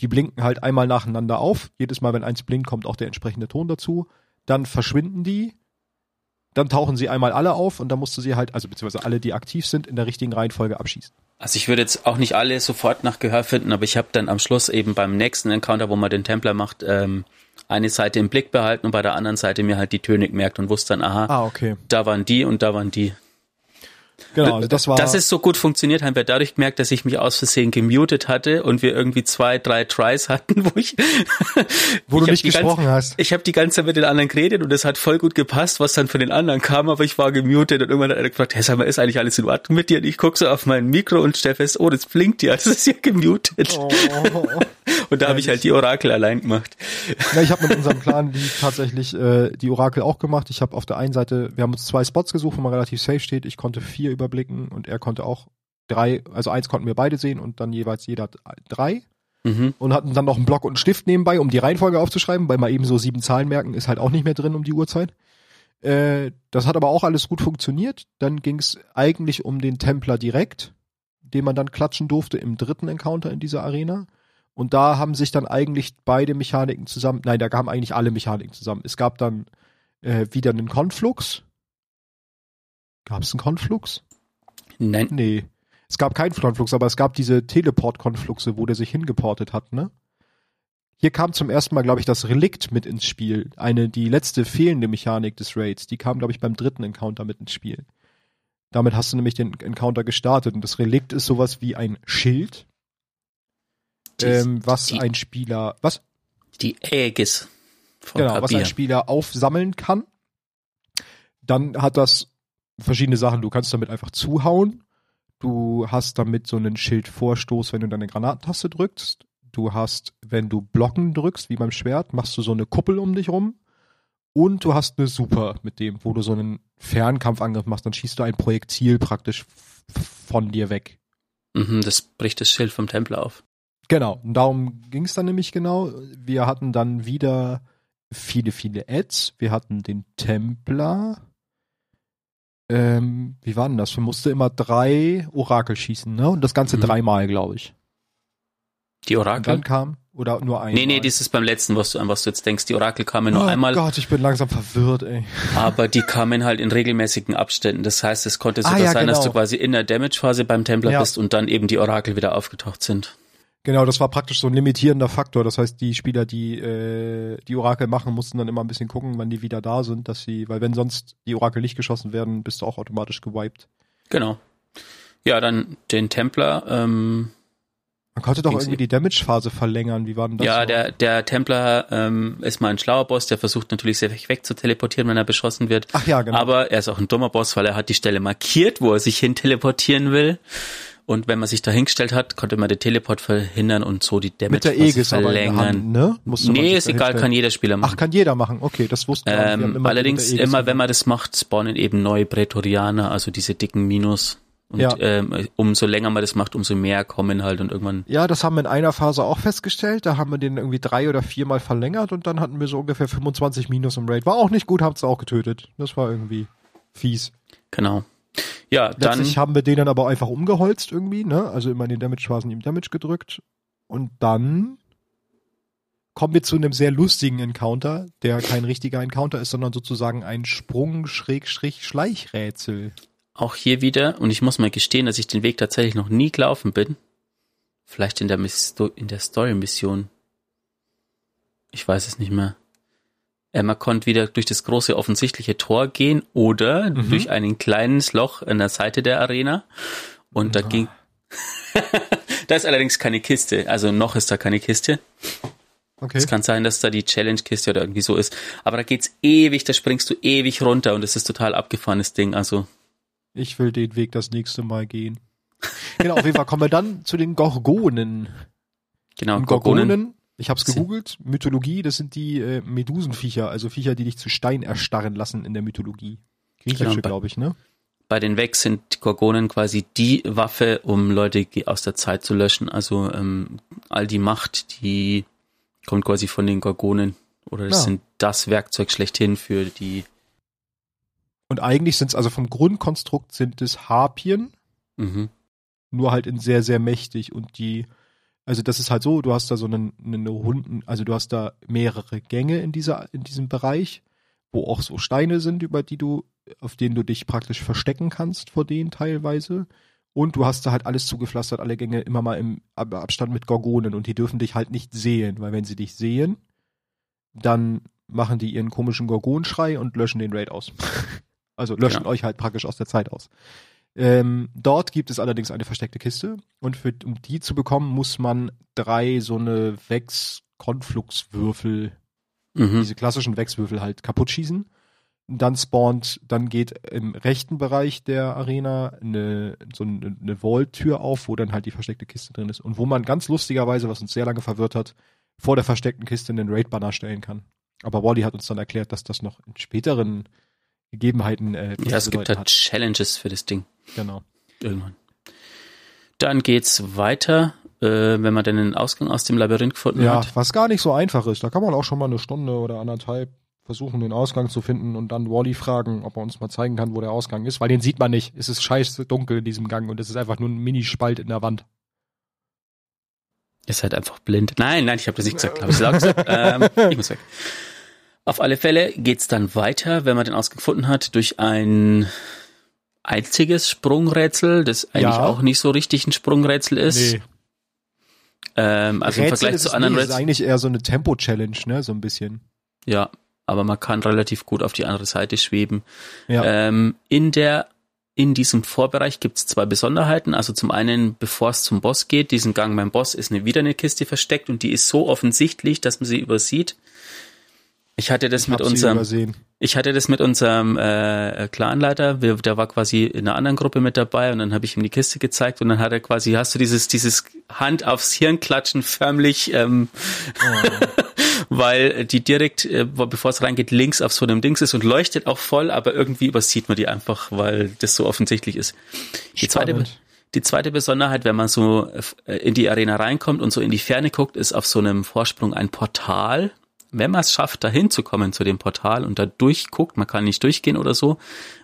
Die blinken halt einmal nacheinander auf. Jedes Mal, wenn eins blinkt, kommt auch der entsprechende Ton dazu. Dann verschwinden die. Dann tauchen sie einmal alle auf und dann musst du sie halt, also beziehungsweise alle, die aktiv sind, in der richtigen Reihenfolge abschießen. Also ich würde jetzt auch nicht alle sofort nach Gehör finden, aber ich habe dann am Schluss eben beim nächsten Encounter, wo man den Templer macht, ähm, eine Seite im Blick behalten und bei der anderen Seite mir halt die Töne gemerkt und wusste dann, aha, Ah, okay. da waren die und da waren die. Genau, also das war. Dass es so gut funktioniert, haben wir dadurch gemerkt, dass ich mich aus Versehen gemutet hatte und wir irgendwie zwei, drei Tries hatten, *laughs* wo ich wo ich du nicht die ganze- gesprochen hast. Ich habe die ganze Zeit mit den anderen geredet und es hat voll gut gepasst, was dann von den anderen kam, aber ich war gemutet und irgendwann hat er gefragt, hey, sag mal, ist eigentlich alles in Ordnung mit dir? Und ich guck so auf mein Mikro und stell fest, oh, das blinkt ja, *laughs* das ist ja gemutet. Oh. *laughs* Und da habe ich halt die Orakel allein gemacht. Ja, ich habe mit unserem Clan die tatsächlich äh, die Orakel auch gemacht. Ich habe auf der einen Seite, wir haben uns zwei Spots gesucht, wo man relativ safe steht. Ich konnte vier überblicken und er konnte auch drei, also eins konnten wir beide sehen und dann jeweils jeder drei Mhm. und hatten dann noch einen Block und einen Stift nebenbei, um die Reihenfolge aufzuschreiben, weil mal eben so sieben Zahlen merken ist halt auch nicht mehr drin um die Uhrzeit. Äh, das hat aber auch alles gut funktioniert. Dann ging es eigentlich um den Templer direkt, den man dann klatschen durfte im dritten Encounter in dieser Arena. Und da haben sich dann eigentlich beide Mechaniken zusammen, nein, da kamen eigentlich alle Mechaniken zusammen. Es gab dann äh, wieder einen Konflux. Gab es einen Konflux? Nein. Nee. Es gab keinen Konflux, aber es gab diese Teleport-Konfluxe, wo der sich hingeportet hat, ne? Hier kam zum ersten Mal, glaube ich, das Relikt mit ins Spiel. Eine, die letzte fehlende Mechanik des Raids. Die kam, glaube ich, beim dritten Encounter mit ins Spiel. Damit hast du nämlich den Encounter gestartet. Und das Relikt ist sowas wie ein Schild, Die- ähm, was die- ein Spieler, was? Die Aegis von Genau, was Kabir. ein Spieler aufsammeln kann. Dann hat das verschiedene Sachen. Du kannst damit einfach zuhauen. Du hast damit so einen Schildvorstoß, wenn du deine Granatentaste drückst. Du hast, wenn du Blocken drückst, wie beim Schwert, machst du so eine Kuppel um dich rum. Und du hast eine Super mit dem, wo du so einen Fernkampfangriff machst, dann schießt du ein Projektil praktisch von dir weg. Mhm, das bricht das Schild vom Tempel auf. Genau, und darum ging es dann nämlich genau. Wir hatten dann wieder viele, viele Ads. Wir hatten den Templar. Ähm, wie war denn das? Wir mussten immer drei Orakel schießen, ne? Und das Ganze Mhm. dreimal, glaube ich. Die Und Orakel? dann kam, oder nur einmal. Nee, nee, das ist beim letzten, was du, an was du jetzt denkst. Die Orakel kamen nur oh einmal, Gott, ich bin langsam verwirrt, ey. aber die kamen halt in regelmäßigen Abständen. Das heißt, es konnte Ah, sogar ja, sein, dass genau. du quasi in der Damage-Phase beim Templar Ja. bist und dann eben die Orakel wieder aufgetaucht sind. Genau, das war praktisch so ein limitierender Faktor. Das heißt, die Spieler, die äh, die Orakel machen, mussten dann immer ein bisschen gucken, wann die wieder da sind, dass sie, weil wenn sonst die Orakel nicht geschossen werden, bist du auch automatisch gewiped. Genau. Ja, dann den Templar. Ähm, Man konnte doch irgendwie die Damage-Phase verlängern. Wie war denn das? ja, noch? der, der Templar ähm, ist mal ein schlauer Boss, der versucht natürlich sehr weg zu teleportieren, wenn er beschossen wird. Ach ja, genau. Aber er ist auch ein dummer Boss, weil er hat die Stelle markiert, wo er sich hin teleportieren will. Und wenn man sich da hingestellt hat, konnte man den Teleport verhindern und so die Mit der Damage in der verlängern. Hand, ne? Nee, ist egal, kann jeder Spieler Ach, machen. kann jeder machen. Okay, das wussten wir. Wir haben ähm, immer allerdings mit immer, wenn man das macht, spawnen eben neue Prätorianer, also diese dicken Minus. Und Ja. ähm, umso länger man das macht, umso mehr kommen halt und irgendwann Ja, das haben wir in einer Phase auch festgestellt. Da haben wir den irgendwie drei oder viermal verlängert und dann hatten wir so ungefähr 25 Minus im Raid. War auch nicht gut, haben's auch getötet. Das war irgendwie fies. Genau. Ja, dann Letztlich haben wir den dann aber einfach umgeholzt irgendwie, ne? Also immer in den Damage-Phasen ihm Damage gedrückt. Und dann kommen wir zu einem sehr lustigen Encounter, der kein richtiger Encounter ist, sondern sozusagen ein Sprung-Schleichrätsel. auch hier wieder, und ich muss mal gestehen, dass ich den Weg tatsächlich noch nie gelaufen bin. Vielleicht in der, Miss in der Story-Mission. Ich weiß es nicht mehr. Man konnte wieder durch das große offensichtliche Tor gehen oder Mhm. durch ein kleines Loch an der Seite der Arena. Und da Ah. ging. *laughs* da ist allerdings keine Kiste. Also noch ist da keine Kiste. Okay. Es kann sein, dass da die Challenge-Kiste oder irgendwie so ist. Aber da geht's ewig, da springst du ewig runter und es ist total abgefahrenes Ding. Also Ich will den Weg das nächste Mal gehen. Genau, auf jeden Fall kommen wir dann zu den Gorgonen. genau, Gorgonen. Gorgonen, ich hab's sind- gegoogelt, Mythologie, das sind die äh, Medusenviecher, also Viecher, die dich zu Stein erstarren lassen in der Mythologie. Griechische, Genau, glaube ich, ne? Bei den Vex sind Gorgonen quasi die Waffe, um Leute aus der Zeit zu löschen. Also ähm, all die Macht, die kommt quasi von den Gorgonen. Oder das Ja. sind das Werkzeug schlechthin für die. Und eigentlich sind's also vom Grundkonstrukt sind es Harpien, Mhm. nur halt in sehr, sehr mächtig und die, also das ist halt so, du hast da so einen, einen runden, also du hast da mehrere Gänge in dieser, in diesem Bereich, wo auch so Steine sind, über die du, auf denen du dich praktisch verstecken kannst vor denen teilweise. Und du hast da halt alles zugepflastert, alle Gänge immer mal im Ab- Abstand mit Gorgonen und die dürfen dich halt nicht sehen, weil wenn sie dich sehen, dann machen die ihren komischen Gorgonschrei und löschen den Raid aus. *laughs* also löschen Genau. euch halt praktisch aus der Zeit aus. Ähm, dort gibt es allerdings eine versteckte Kiste und für, um die zu bekommen, muss man drei so eine Vex-Konfluxwürfel, Mhm. diese klassischen Vex-Würfel halt kaputt schießen. Dann spawnt, dann geht im rechten Bereich der Arena eine, so eine, eine Vault-Tür auf, wo dann halt die versteckte Kiste drin ist. Und wo man ganz lustigerweise, was uns sehr lange verwirrt hat, vor der versteckten Kiste einen Raid-Banner stellen kann. Aber Wally hat uns dann erklärt, dass das noch in späteren Gegebenheiten äh, Ja, es gibt halt Challenges für das Ding. Genau. Irgendwann. Dann geht's weiter, äh, wenn man dann den Ausgang aus dem Labyrinth gefunden Ja, hat. was gar nicht so einfach ist. Da kann man auch schon mal eine Stunde oder anderthalb versuchen, den Ausgang zu finden und dann Wally fragen, ob er uns mal zeigen kann, wo der Ausgang ist, weil den sieht man nicht. Es ist scheiße dunkel in diesem Gang und es ist einfach nur ein Minispalt in der Wand. Ihr seid einfach blind. Nein, nein, ich habe das nicht gesagt. Habe ich gesagt? *laughs* ähm, ich muss weg. Auf alle Fälle geht's dann weiter, wenn man den Ausgang gefunden hat, durch ein einziges Sprungrätsel, das eigentlich Ja. auch nicht so richtig ein Sprungrätsel ist. Nee. Ähm, also im Rätsel Vergleich ist zu anderen nie, ist Rätseln. eigentlich eher so eine Tempo-Challenge, ne, so ein bisschen. Ja, aber man kann relativ gut auf die andere Seite schweben. Ja. Ähm, in der in diesem Vorbereich gibt's zwei Besonderheiten. Also zum einen, bevor es zum Boss geht, diesen Gang beim Boss ist eine, wieder eine Kiste versteckt und die ist so offensichtlich, dass man sie übersieht. Ich hatte das mit Hab sie unserem, ich hatte das mit unserem äh, Clanleiter, wir, der war quasi in einer anderen Gruppe mit dabei und dann habe ich ihm die Kiste gezeigt und dann hat er quasi, hast du dieses, dieses Hand aufs Hirn klatschen förmlich, ähm, *laughs* weil die direkt, äh, bevor es reingeht, links auf so einem Dings ist und leuchtet auch voll, aber irgendwie übersieht man die einfach, weil das so offensichtlich ist. Die zweite, die zweite Besonderheit, wenn man so äh, in die Arena reinkommt und so in die Ferne guckt, ist auf so einem Vorsprung ein Portal. Wenn man es schafft, da hinzukommen zu dem Portal und da durchguckt, man kann nicht durchgehen oder so,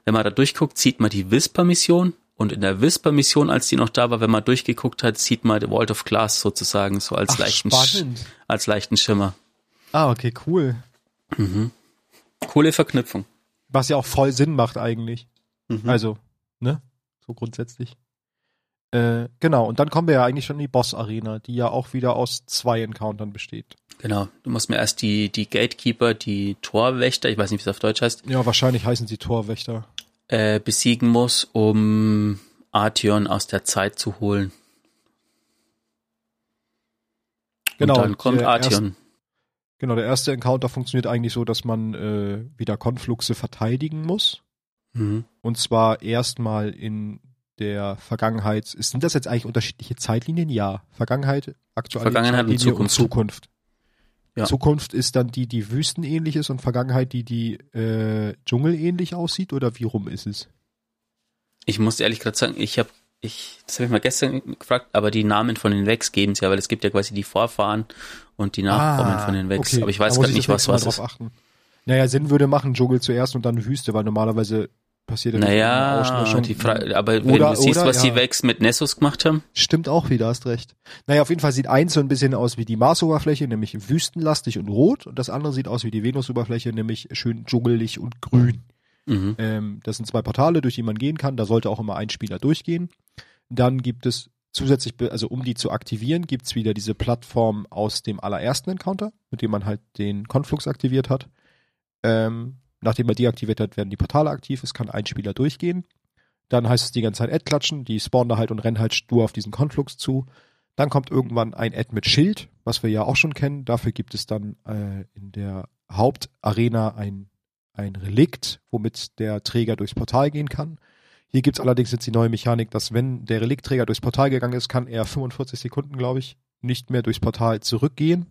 wenn man da durchguckt, sieht man die Whisper-Mission und in der Whisper-Mission, als die noch da war, wenn man durchgeguckt hat, sieht man The Vault of Glass sozusagen so als Ach, leichten, spannend. als leichten Schimmer. Ah, okay, cool. Coole Verknüpfung. Was ja auch voll Sinn macht eigentlich. Mhm. Also, ne? So grundsätzlich. Äh, genau, und dann kommen wir ja eigentlich schon in die Boss-Arena, die ja auch wieder aus zwei Encountern besteht. Genau. Du musst mir erst die, die Gatekeeper, die Torwächter, ich weiß nicht, wie es auf Deutsch heißt, Ja, wahrscheinlich heißen sie Torwächter. äh, besiegen muss, um Artion aus der Zeit zu holen. Genau. Und dann kommt der Artion. Genau, der erste Encounter funktioniert eigentlich so, dass man äh, wieder Konfluxe verteidigen muss. Mhm. Und zwar erstmal in der Vergangenheit. Sind das jetzt eigentlich unterschiedliche Zeitlinien? Ja. Vergangenheit, aktuelle Vergangenheit und Zeitlinie Zukunft. Zukunft. Ja. Zukunft ist dann die, die wüstenähnlich ist und Vergangenheit, die, die äh, dschungelähnlich aussieht? Oder wie rum ist es? Ich muss ehrlich gerade sagen, ich habe, ich, das habe ich mal gestern gefragt, aber die Namen von den Vex geben es ja, weil es gibt ja quasi die Vorfahren und die Nachkommen von den. Ah, okay. Aber ich weiß gerade nicht, was was ist. achten. Naja, Sinn würde machen, Dschungel zuerst und dann Wüste, weil normalerweise passiert ja die Naja, Auslöschung. die Fra aber wenn Oder- du siehst, oder, was die ja. Vex mit Nessus gemacht haben, Stimmt auch wieder, hast recht. Naja, auf jeden Fall sieht eins so ein bisschen aus wie die Marsoberfläche, nämlich wüstenlastig und rot. Und das andere sieht aus wie die Venusoberfläche, nämlich schön dschungelig und grün. mhm. Ähm, das sind zwei Portale, durch die man gehen kann. Da sollte auch immer ein Spieler durchgehen. Dann gibt es zusätzlich, also um die zu aktivieren, gibt's wieder diese Plattform aus dem allerersten Encounter, mit dem man halt den Konflux aktiviert hat. Ähm, nachdem man die aktiviert hat, werden die Portale aktiv. Es kann ein Spieler durchgehen. Dann heißt es die ganze Zeit Ad klatschen, die spawnen da halt und rennen halt stur auf diesen Konflux zu. Dann kommt irgendwann ein Ad mit Schild, was wir ja auch schon kennen. Dafür gibt es dann äh, in der Hauptarena ein, ein Relikt, womit der Träger durchs Portal gehen kann. Hier gibt's allerdings jetzt die neue Mechanik, dass wenn der Reliktträger durchs Portal gegangen ist, kann er 45 Sekunden, glaube ich, nicht mehr durchs Portal zurückgehen.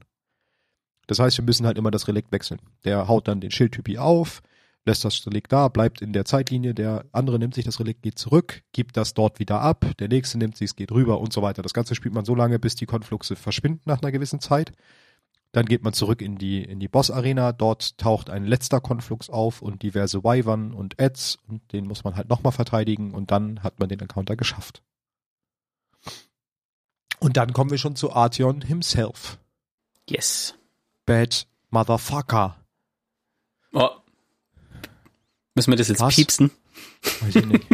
Das heißt, wir müssen halt immer das Relikt wechseln. Der haut dann den Schildtypi auf, lässt das Relikt da, bleibt in der Zeitlinie, der andere nimmt sich das Relikt, geht zurück, gibt das dort wieder ab, der nächste nimmt sich, es geht rüber und so weiter. Das Ganze spielt man so lange, bis die Konfluxe verschwinden nach einer gewissen Zeit. Dann geht man zurück in die, in die Boss-Arena, dort taucht ein letzter Konflux auf und diverse Wyvern und Ads und den muss man halt nochmal verteidigen und dann hat man den Encounter geschafft. Und dann kommen wir schon zu Artion himself. yes. Bad Motherfucker. Oh. Müssen wir das jetzt Was? piepsen? Weiß ich nicht.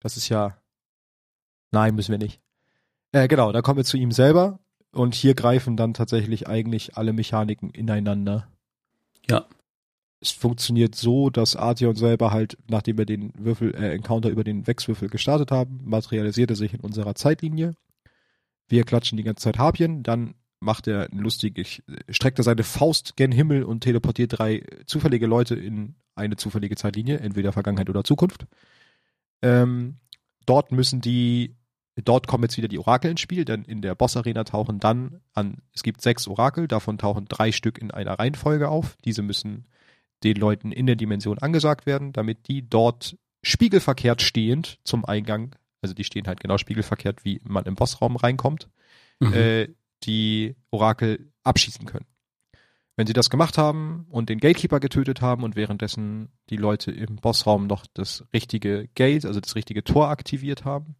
Das ist ja. Nein, müssen wir nicht. Äh, genau, da kommen wir zu ihm selber und hier greifen dann tatsächlich eigentlich alle Mechaniken ineinander. Ja. Es funktioniert so, dass Artion selber halt, nachdem wir den Würfel, äh, Encounter über den Wechswürfel gestartet haben, materialisiert er sich in unserer Zeitlinie. Wir klatschen die ganze Zeit Harpien, dann macht er lustig, streckt er seine Faust gen Himmel und teleportiert drei zufällige Leute in eine zufällige Zeitlinie, entweder Vergangenheit oder Zukunft. Ähm, dort müssen die, dort kommen jetzt wieder die Orakel ins Spiel, denn in der Boss-Arena tauchen dann an, es gibt sechs Orakel, davon tauchen drei Stück in einer Reihenfolge auf. Diese müssen den Leuten in der Dimension angesagt werden, damit die dort spiegelverkehrt stehend zum Eingang, also die stehen halt genau spiegelverkehrt, wie man im Bossraum reinkommt, Mhm. äh, die Orakel abschießen können. Wenn sie das gemacht haben und den Gatekeeper getötet haben und währenddessen die Leute im Bossraum noch das richtige Gate, also das richtige Tor aktiviert haben,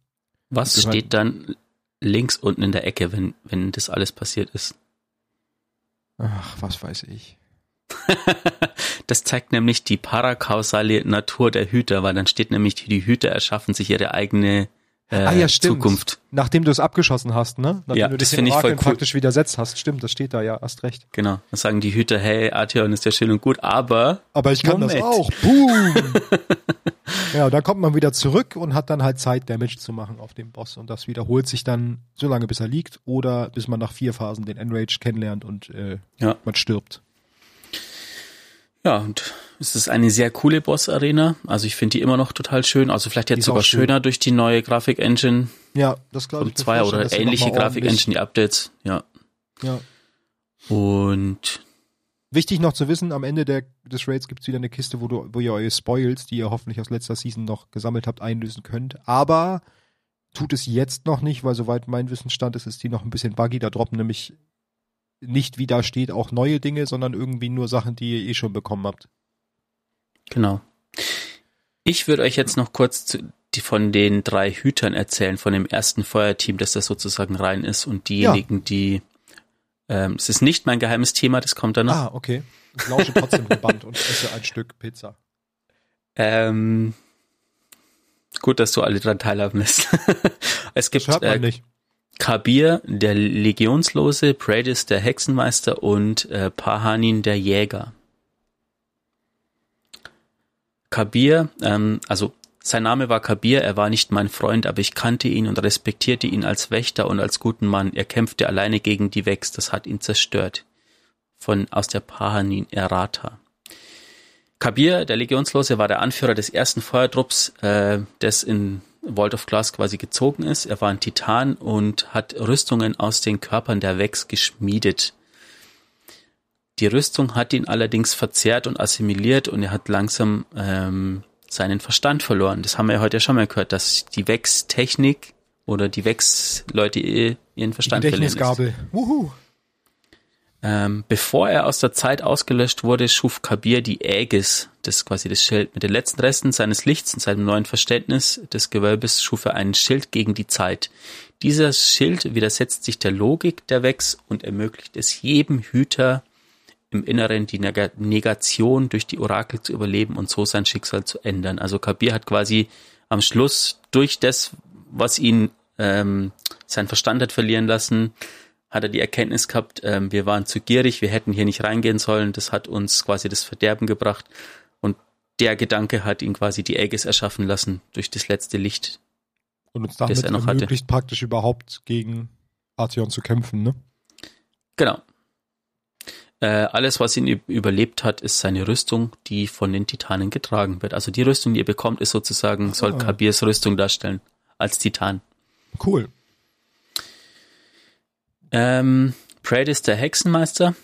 Was steht dann links unten in der Ecke, wenn, wenn das alles passiert ist. Ach, was weiß ich. *laughs* das zeigt nämlich die parakausale Natur der Hüter, weil dann steht nämlich, die Hüter erschaffen sich ihre eigene äh, ah, ja, stimmt. Zukunft. Nachdem du es abgeschossen hast, ne? Nachdem ja, du das finde ich voll cool. praktisch widersetzt hast. Stimmt, das steht da ja, hast recht. Genau. Dann sagen die Hüter, hey, Artheon ist ja schön und gut, aber. Aber ich kann Moment. das auch. Boom! *laughs* ja, dann kommt man wieder zurück und hat dann halt Zeit, Damage zu machen auf dem Boss. Und das wiederholt sich dann so lange, bis er liegt oder bis man nach vier Phasen den Enrage kennenlernt und äh, ja. man stirbt. Ja, und es ist eine sehr coole Boss-Arena. Also ich finde die immer noch total schön. Also vielleicht jetzt sogar schön. schöner durch die neue Grafik-Engine. Ja, das glaube ich. Zwei oder ähnliche Grafik-Engine, die Updates. Ja. Ja. Und Wichtig noch zu wissen, am Ende der, des Raids gibt's wieder eine Kiste, wo, du, wo ihr eure Spoils, die ihr hoffentlich aus letzter Season noch gesammelt habt, einlösen könnt. Aber tut es jetzt noch nicht, weil soweit mein Wissensstand ist, ist die noch ein bisschen buggy. Da droppen nämlich nicht, wie da steht, auch neue Dinge, sondern irgendwie nur Sachen, die ihr eh schon bekommen habt. Genau. Ich würde euch jetzt noch kurz zu, die von den drei Hütern erzählen, von dem ersten Feuerteam, dass das sozusagen rein ist und diejenigen, ja. die ähm, es ist nicht mein geheimes Thema, das kommt dann noch. Ah, okay. Ich lausche trotzdem gebannt und esse ein Stück Pizza. Ähm, gut, dass du alle dran teilhaben lässt. *laughs* es gibt äh, nicht. Kabir, der Legionslose, Pradis, der Hexenmeister und äh, Pahanin, der Jäger. Kabir, ähm, also sein Name war Kabir, er war nicht mein Freund, aber ich kannte ihn und respektierte ihn als Wächter und als guten Mann. Er kämpfte alleine gegen die Vex, das hat ihn zerstört. Von aus der Pahanin Errata. Kabir, der Legionslose, war der Anführer des ersten Feuertrupps, äh, des in Vault of Glass quasi gezogen ist. Er war ein Titan und hat Rüstungen aus den Körpern der Vex geschmiedet. Die Rüstung hat ihn allerdings verzehrt und assimiliert und er hat langsam ähm, seinen Verstand verloren. Das haben wir ja heute ja schon mal gehört, dass die Vex-Technik oder die Vex-Leute ihren Verstand verlieren. Gedächtnisgabel. Wuhu. Ähm, bevor er aus der Zeit ausgelöscht wurde, schuf Kabir die Aegis, das ist quasi das Schild. Mit den letzten Resten seines Lichts und seinem neuen Verständnis des Gewölbes schuf er einen Schild gegen die Zeit. Dieser Schild widersetzt sich der Logik der Vex und ermöglicht es jedem Hüter im Inneren die Negation durch die Orakel zu überleben und so sein Schicksal zu ändern. Also Kabir hat quasi am Schluss durch das, was ihn ähm, sein Verstand hat verlieren lassen, hat er die Erkenntnis gehabt, ähm, wir waren zu gierig, wir hätten hier nicht reingehen sollen, das hat uns quasi das Verderben gebracht und der Gedanke hat ihn quasi die Aegis erschaffen lassen durch das letzte Licht, und uns damit das er noch ermöglicht hatte. praktisch überhaupt gegen Artheon zu kämpfen, ne? Genau. Äh, alles, was ihn überlebt hat, ist seine Rüstung, die von den Titanen getragen wird. Also die Rüstung, die er bekommt, ist sozusagen, soll ah. Kabirs Rüstung darstellen, als Titan. Cool. Ähm, Pradis, der Hexenmeister.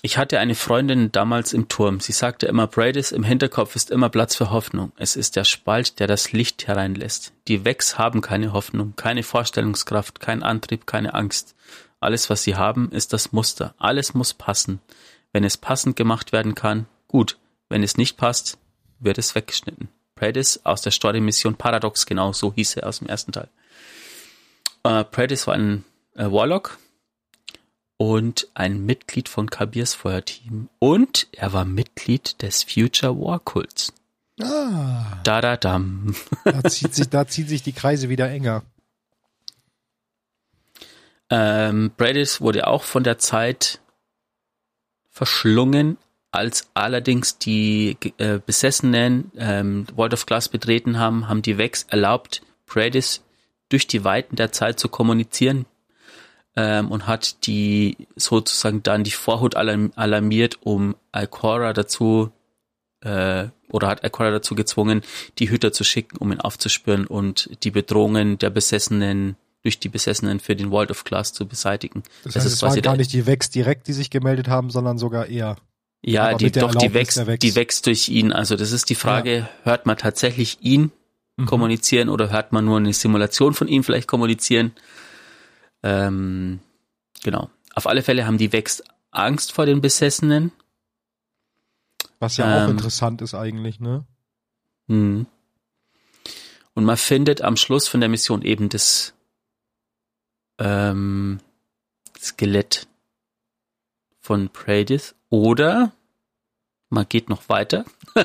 Ich hatte eine Freundin damals im Turm. Sie sagte immer, Bradis, im Hinterkopf ist immer Platz für Hoffnung. Es ist der Spalt, der das Licht hereinlässt. Die Wex haben keine Hoffnung, keine Vorstellungskraft, kein Antrieb, keine Angst. Alles, was sie haben, ist das Muster. Alles muss passen. Wenn es passend gemacht werden kann, gut. Wenn es nicht passt, wird es weggeschnitten. Bradis aus der Story-Mission Paradox, genau so hieß er aus dem ersten Teil. Äh, Pradis war ein äh, Warlock und ein Mitglied von Kabirs Feuerteam. Und er war Mitglied des Future War Kults. Ah. Da da dam. Da zieht sich, da ziehen sich die Kreise wieder enger. Ähm, Bradis wurde auch von der Zeit verschlungen, als allerdings die äh, Besessenen ähm, World of Glass betreten haben, haben die Vex erlaubt, Bradis durch die Weiten der Zeit zu kommunizieren ähm, und hat die sozusagen dann die Vorhut alarmiert, um Alcora dazu äh, oder hat Alcora dazu gezwungen, die Hüter zu schicken, um ihn aufzuspüren und die Bedrohungen der Besessenen durch die Besessenen für den World of Glass zu beseitigen. Das, heißt, das ist waren gar nicht die Vex direkt, die sich gemeldet haben, sondern sogar eher. Ja, die, doch, die wächst, die wächst durch ihn. Also das ist die Frage, ja. hört man tatsächlich ihn mhm. kommunizieren oder hört man nur eine Simulation von ihm vielleicht kommunizieren? Ähm, genau. Auf alle Fälle haben die Vex Angst vor den Besessenen. Was ja ähm, auch interessant ist eigentlich, ne? Mh. Und man findet am Schluss von der Mission eben das, ähm, Skelett von Pradith oder man geht noch weiter *laughs*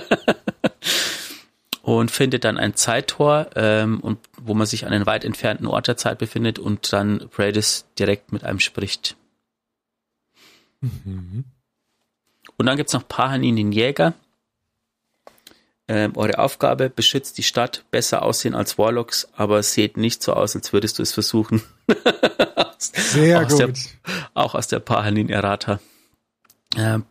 und findet dann ein Zeittor, ähm, und wo man sich an einem weit entfernten Ort der Zeit befindet und dann Pradith direkt mit einem spricht. Mhm. Und dann gibt's noch Pahanin, den Jäger. Ähm, eure Aufgabe, beschützt die Stadt, besser aussehen als Warlocks, aber seht nicht so aus, als würdest du es versuchen. *laughs* Sehr aus gut. Der, auch aus der Pahanin Errata. Ähm,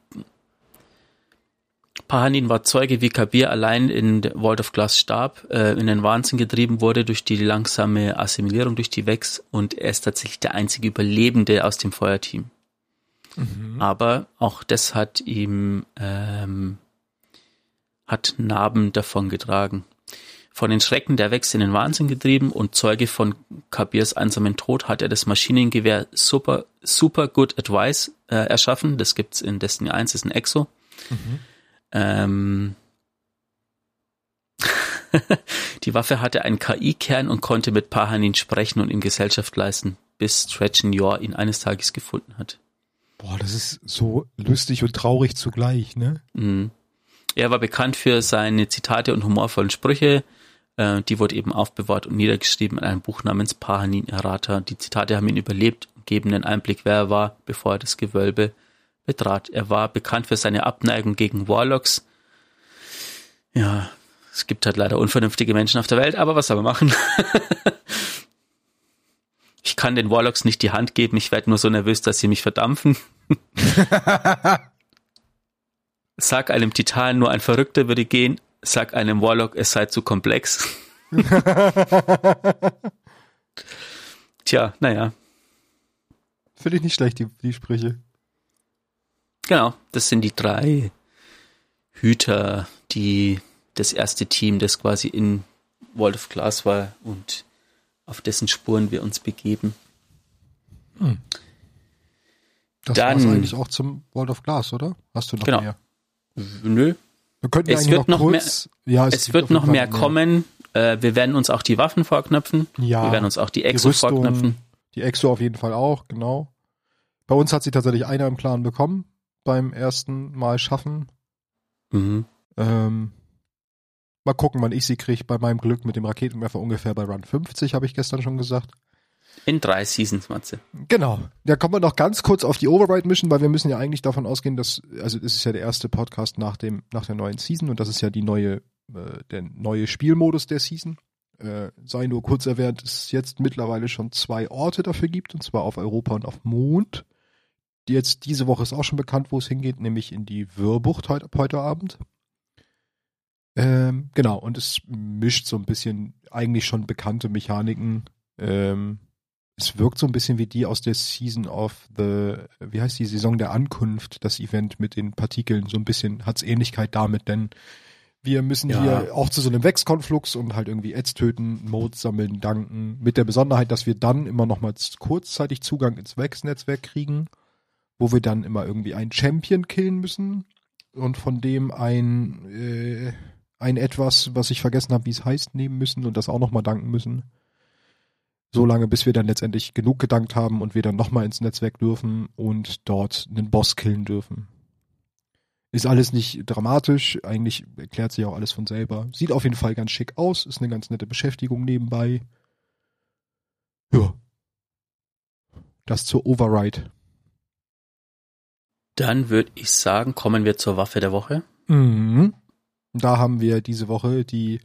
Pahanin war Zeuge, wie Kabir allein in World of Glass starb, äh, in den Wahnsinn getrieben wurde durch die langsame Assimilierung durch die Vex und er ist tatsächlich der einzige Überlebende aus dem Feuerteam. Mhm. Aber auch das hat ihm ähm, hat Narben davongetragen. Von den Schrecken der Vex in den Wahnsinn getrieben und Zeuge von Kabirs einsamen Tod hat er das Maschinengewehr Super, Super Good Advice äh, erschaffen. Das gibt's in Destiny 1, das ist ein Exo. Mhm. Ähm, *laughs* die Waffe hatte einen KI-Kern und konnte mit Pahanin sprechen und ihm Gesellschaft leisten, bis Yor ihn eines Tages gefunden hat. Boah, das ist so lustig und traurig zugleich, ne? Mhm. Er war bekannt für seine Zitate und humorvollen Sprüche. Äh, die wurde eben aufbewahrt und niedergeschrieben in einem Buch namens Pahanin Errata. Die Zitate haben ihn überlebt und geben einen Einblick, wer er war, bevor er das Gewölbe betrat. Er war bekannt für seine Abneigung gegen Warlocks. Ja, es gibt halt leider unvernünftige Menschen auf der Welt, aber was soll man machen? *laughs* ich kann den Warlocks nicht die Hand geben, ich werde nur so nervös, dass sie mich verdampfen. *laughs* Sag einem Titan, nur ein Verrückter würde gehen. Sag einem Warlock, es sei zu komplex. *laughs* Tja, naja. Finde ich nicht schlecht, die, die Sprüche. Genau, das sind die drei Hüter, die das erste Team, das quasi in World of Glass war und auf dessen Spuren wir uns begeben. Das Dann- war's eigentlich auch zum World of Glass, oder? Hast du noch Genau. mehr? Nö, Wir könnten Es wird noch noch kurz. ja, es gibt wird noch mehr kommen. Äh, wir werden uns auch die Waffen vorknöpfen. Ja. Wir werden uns auch die Die Exo Rüstung, vorknöpfen. die Exo auf jeden Fall auch, genau. Bei uns hat sie tatsächlich einer im Plan bekommen beim ersten Mal schaffen. Mhm. Ähm, mal gucken, wann ich sie kriege. Bei meinem Glück mit dem Raketenwerfer ungefähr bei Run 50, habe ich gestern schon gesagt. In drei Seasons, Matze. Genau. Da kommen wir noch ganz kurz auf die Override Mission, weil wir müssen ja eigentlich davon ausgehen, dass, also es ist ja der erste Podcast nach dem, nach der neuen Season und das ist ja die neue, äh, der neue Spielmodus der Season. Äh, sei nur kurz erwähnt, dass es jetzt mittlerweile schon zwei Orte dafür gibt, und zwar auf Europa und auf Mond. Jetzt diese Woche ist auch schon bekannt, wo es hingeht, nämlich in die Wirrbucht heute, heute Abend. Ähm, genau, und es mischt so ein bisschen eigentlich schon bekannte Mechaniken. Ähm, es wirkt so ein bisschen wie die aus der Season of the, wie heißt die Saison der Ankunft, das Event mit den Partikeln. So ein bisschen hat's Ähnlichkeit damit, denn wir müssen Ja. hier auch zu so einem Wechskonflux und halt irgendwie Ads töten, Modes sammeln, danken. Mit der Besonderheit, dass wir dann immer noch mal kurzzeitig Zugang ins Wex-Netzwerk kriegen, wo wir dann immer irgendwie einen Champion killen müssen und von dem ein, äh, ein etwas, was ich vergessen habe, wie es heißt, nehmen müssen und das auch noch mal danken müssen. So lange, bis wir dann letztendlich genug gedankt haben und wir dann nochmal ins Netzwerk dürfen und dort einen Boss killen dürfen. Ist alles nicht dramatisch, eigentlich erklärt sich auch alles von selber. Sieht auf jeden Fall ganz schick aus, ist eine ganz nette Beschäftigung nebenbei. Ja. Das zur Override. Dann würde ich sagen, kommen wir zur Waffe der Woche. Mhm. Da haben wir diese Woche die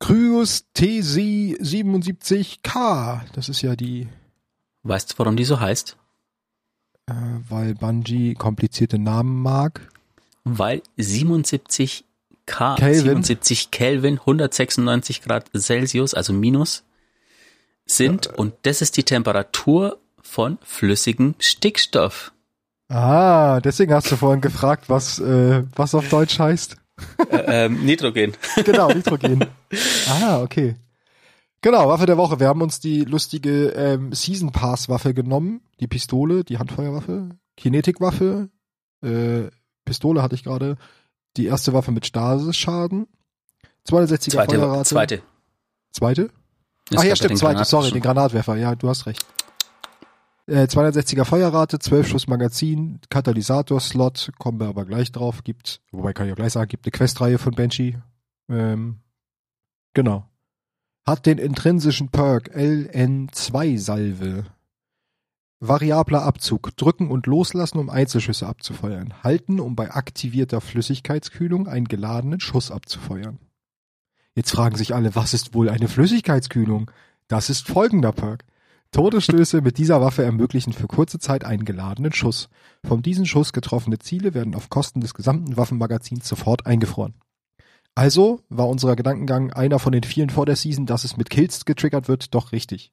Kryos TC77K. Das ist ja die, Weißt du, warum die so heißt? äh, weil Bungie komplizierte Namen mag. Weil 77 K, Kelvin. 77 Kelvin, 196 Grad Celsius, also Minus, sind und das ist die Temperatur von flüssigem Stickstoff. Ah, deswegen hast du vorhin gefragt, was, äh, was auf Deutsch heißt. Äh, ähm, Nitrogen. *laughs* Genau, Nitrogen. ah, okay. Genau, Waffe der Woche. Wir haben uns die lustige ähm, Season Pass Waffe genommen, die Pistole, die Handfeuerwaffe, Kinetikwaffe, äh, Pistole hatte ich gerade, die erste Waffe mit Stasis-Schaden, 260er Zweite, Feuerrate. zweite. Zweite? Es Ach ja, stimmt, zweite, sorry, den Granatwerfer, ja, du hast recht. Äh, 260er Feuerrate, 12 Schuss Magazin, Katalysator-Slot, kommen wir aber gleich drauf. Gibt, wobei kann ich auch gleich sagen, gibt eine Questreihe von Banshee. Ähm, genau. Hat den intrinsischen Perk LN2-Salve. Variabler Abzug. Drücken und loslassen, um Einzelschüsse abzufeuern. Halten, um bei aktivierter Flüssigkeitskühlung einen geladenen Schuss abzufeuern. Jetzt fragen sich alle, was ist wohl eine Flüssigkeitskühlung? Das ist folgender Perk. Todesstöße mit dieser Waffe ermöglichen für kurze Zeit einen geladenen Schuss. Von diesem Schuss getroffene Ziele werden auf Kosten des gesamten Waffenmagazins sofort eingefroren. Also war unser Gedankengang einer von den vielen vor der Season, dass es mit Kills getriggert wird, doch richtig.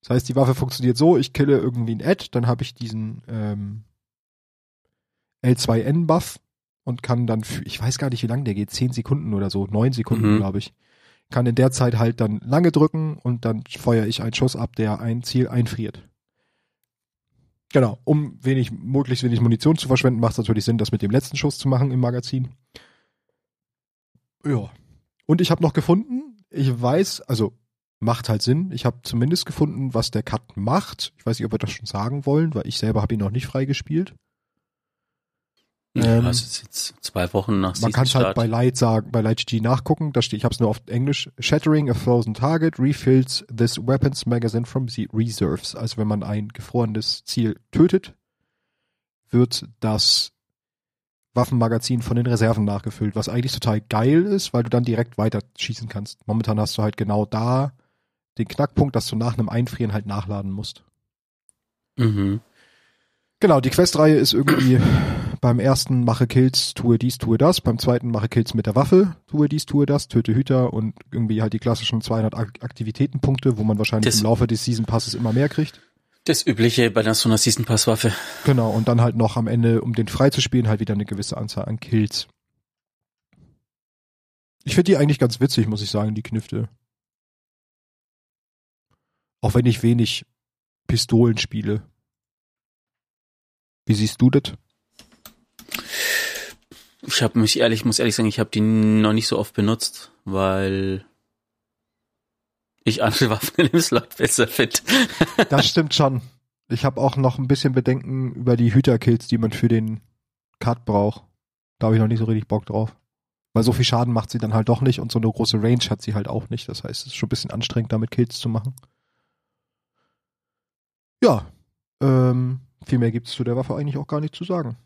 Das heißt, die Waffe funktioniert so, ich kille irgendwie ein Ad, dann habe ich diesen ähm, L2N-Buff und kann dann, für, ich weiß gar nicht, wie lange der geht, 10 Sekunden oder so, 9 Sekunden, Mhm. glaube ich. Kann in der Zeit halt dann lange drücken und dann feuere ich einen Schuss ab, der ein Ziel einfriert. Genau, um wenig, möglichst wenig Munition zu verschwenden, macht es natürlich Sinn, das mit dem letzten Schuss zu machen im Magazin. Ja. Und ich habe noch gefunden, ich weiß, also macht halt Sinn. Ich habe zumindest gefunden, was der Cut macht. Ich weiß nicht, ob wir das schon sagen wollen, weil ich selber habe ihn noch nicht freigespielt. Ähm, also es ist jetzt zwei Wochen nach Man kann es halt bei Light sagen, bei Light GG nachgucken. Da steht, ich habe es nur auf Englisch. Shattering a frozen target refills this weapons magazine from the reserves. Also wenn man ein gefrorenes Ziel tötet, wird das Waffenmagazin von den Reserven nachgefüllt, was eigentlich total geil ist, weil du dann direkt weiter schießen kannst. Momentan hast du halt genau da den Knackpunkt, dass du nach einem Einfrieren halt nachladen musst. Mhm. Genau, die Questreihe ist irgendwie *clears throat* beim ersten mache Kills, tue dies, tue das, beim zweiten mache Kills mit der Waffe, tue dies, tue das, töte Hüter und irgendwie halt die klassischen 200 Ak Aktivitätenpunkte, wo man wahrscheinlich Das- im Laufe des Season Passes immer mehr kriegt. Das Übliche bei so einer Season Pass Waffe. Genau, und dann halt noch am Ende, um den frei zu spielen, halt wieder eine gewisse Anzahl an Kills. Ich finde die eigentlich ganz witzig, muss ich sagen, die Knifte. Auch wenn ich wenig Pistolen spiele. Wie siehst du das? Ich habe mich ehrlich, muss ehrlich sagen, ich habe die noch nicht so oft benutzt, weil ich andere *laughs* Waffen im Slot besser finde. Das stimmt schon. Ich habe auch noch ein bisschen Bedenken über die Hüterkills, die man für den Cut braucht. Da habe ich noch nicht so richtig Bock drauf. Weil so viel Schaden macht sie dann halt doch nicht und so eine große Range hat sie halt auch nicht. Das heißt, es ist schon ein bisschen anstrengend, damit Kills zu machen. Ja, ähm, viel mehr gibt es zu der Waffe eigentlich auch gar nicht zu sagen.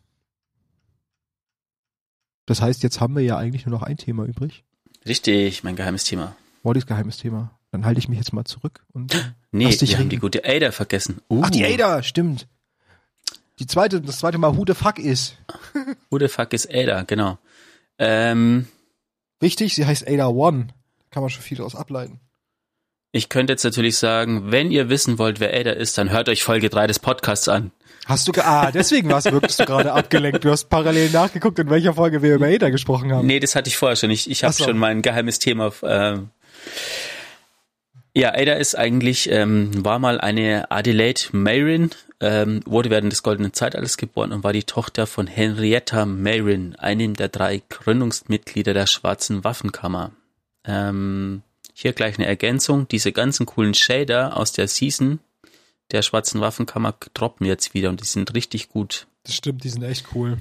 Das heißt, jetzt haben wir ja eigentlich nur noch ein Thema übrig. Richtig, mein geheimes Thema. Wallys geheimes Thema. Dann halte ich mich jetzt mal zurück und Nee, wir haben reden. die gute Ada vergessen. Uh, Ach, die Ada, stimmt. Die zweite, das zweite Mal Who the fuck ist. Who the fuck is Ada, genau. Ähm, Wichtig, sie heißt Ada One. Kann man schon viel daraus ableiten. Ich könnte jetzt natürlich sagen, wenn ihr wissen wollt, wer Ada ist, dann hört euch Folge 3 des Podcasts an. Hast du, ge ah, deswegen warst, wirkst du gerade abgelenkt. Du hast parallel nachgeguckt, in welcher Folge wir über Ada gesprochen haben. Nee, das hatte ich vorher schon. Ich, ich habe so. schon mein geheimes Thema. Ähm, ja, Ada ist eigentlich, ähm, war mal eine Adelaide Mayrin, ähm, wurde während des Goldenen Zeitalters geboren und war die Tochter von Henrietta Mayrin, einem der drei Gründungsmitglieder der Schwarzen Waffenkammer. Ähm, hier gleich eine Ergänzung. Diese ganzen coolen Shader aus der Season der Schwarzen Waffenkammer droppen jetzt wieder und die sind richtig gut. Das stimmt, die sind echt cool.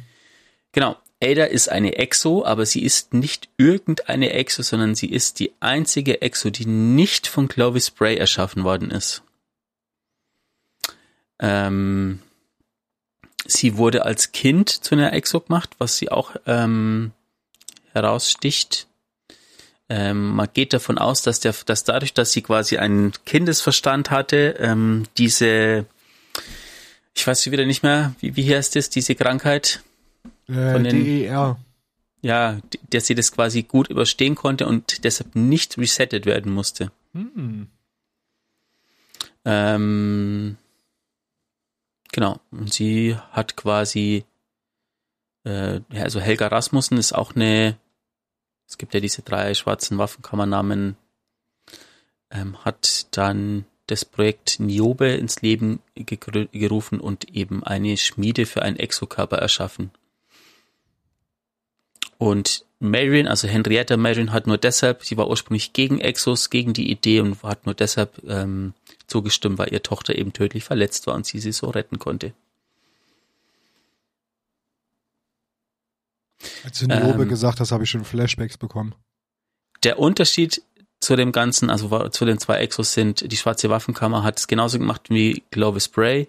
Genau. Ada ist eine Exo, aber sie ist nicht irgendeine Exo, sondern sie ist die einzige Exo, die nicht von Clovis Bray erschaffen worden ist. Ähm, sie wurde als Kind zu einer Exo gemacht, was sie auch ähm, heraussticht. Ähm, man geht davon aus, dass, der, dass dadurch, dass sie quasi einen Kindesverstand hatte, ähm, diese, ich weiß wieder nicht mehr, wie, wie heißt das, diese Krankheit? Äh, Von den- DER. ja, dass sie das quasi gut überstehen konnte und deshalb nicht resettet werden musste. Hm. Ähm, genau. Und sie hat quasi, äh, also Helga Rasmussen ist auch eine, es gibt ja diese drei schwarzen Waffenkammernamen, ähm, hat dann das Projekt Niobe ins Leben gerufen und eben eine Schmiede für einen Exokörper erschaffen. Und Marion, also Henrietta Marion, hat nur deshalb, sie war ursprünglich gegen Exos, gegen die Idee und hat nur deshalb ähm, zugestimmt, weil ihre Tochter eben tödlich verletzt war und sie sie so retten konnte. Als du Niobe ähm, gesagt hast, habe ich schon Flashbacks bekommen. Der Unterschied zu dem Ganzen, also zu den zwei Exos sind, die schwarze Waffenkammer hat es genauso gemacht wie Clovis Bray.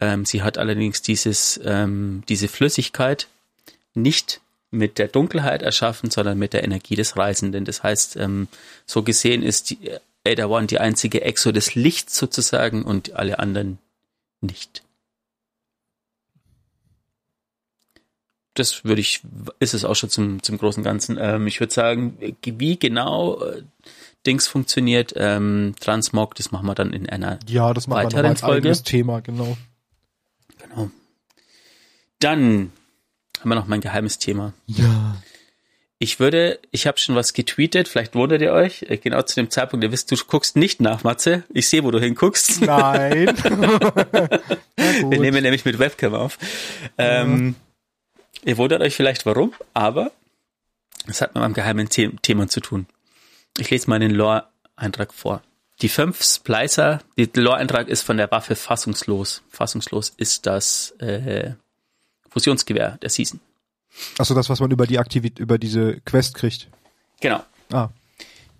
Ähm, sie hat allerdings dieses, ähm, diese Flüssigkeit nicht mit der Dunkelheit erschaffen, sondern mit der Energie des Reisenden. Das heißt, ähm, so gesehen ist die Ada One die einzige Exo des Lichts sozusagen und alle anderen nicht. Das würde ich, ist es auch schon zum, zum großen Ganzen. Ähm, ich würde sagen, wie genau äh, Dings funktioniert, ähm, Transmog, das machen wir dann in einer ja, das machen weiteren wir noch Folge. Thema, genau. Genau. Dann haben wir noch mein geheimes Thema. Ja. Ich würde, ich habe schon was getweetet, vielleicht wundert ihr euch, äh, genau zu dem Zeitpunkt, ihr wisst, du guckst nicht nach, Matze. Ich sehe, wo du hinguckst. Nein. *laughs* *laughs* Wir nehmen nämlich mit Webcam auf. Ja. Ähm, ihr wundert euch vielleicht warum, aber es hat mit meinem geheimen The Thema zu tun. Ich lese mal den Lore-Eintrag vor. Die fünf Splicer, der Lore-Eintrag ist von der Waffe fassungslos. Fassungslos ist das äh, Fusionsgewehr der Season. Achso, das, was man über die Aktivität, über diese Quest kriegt. Genau. Ah.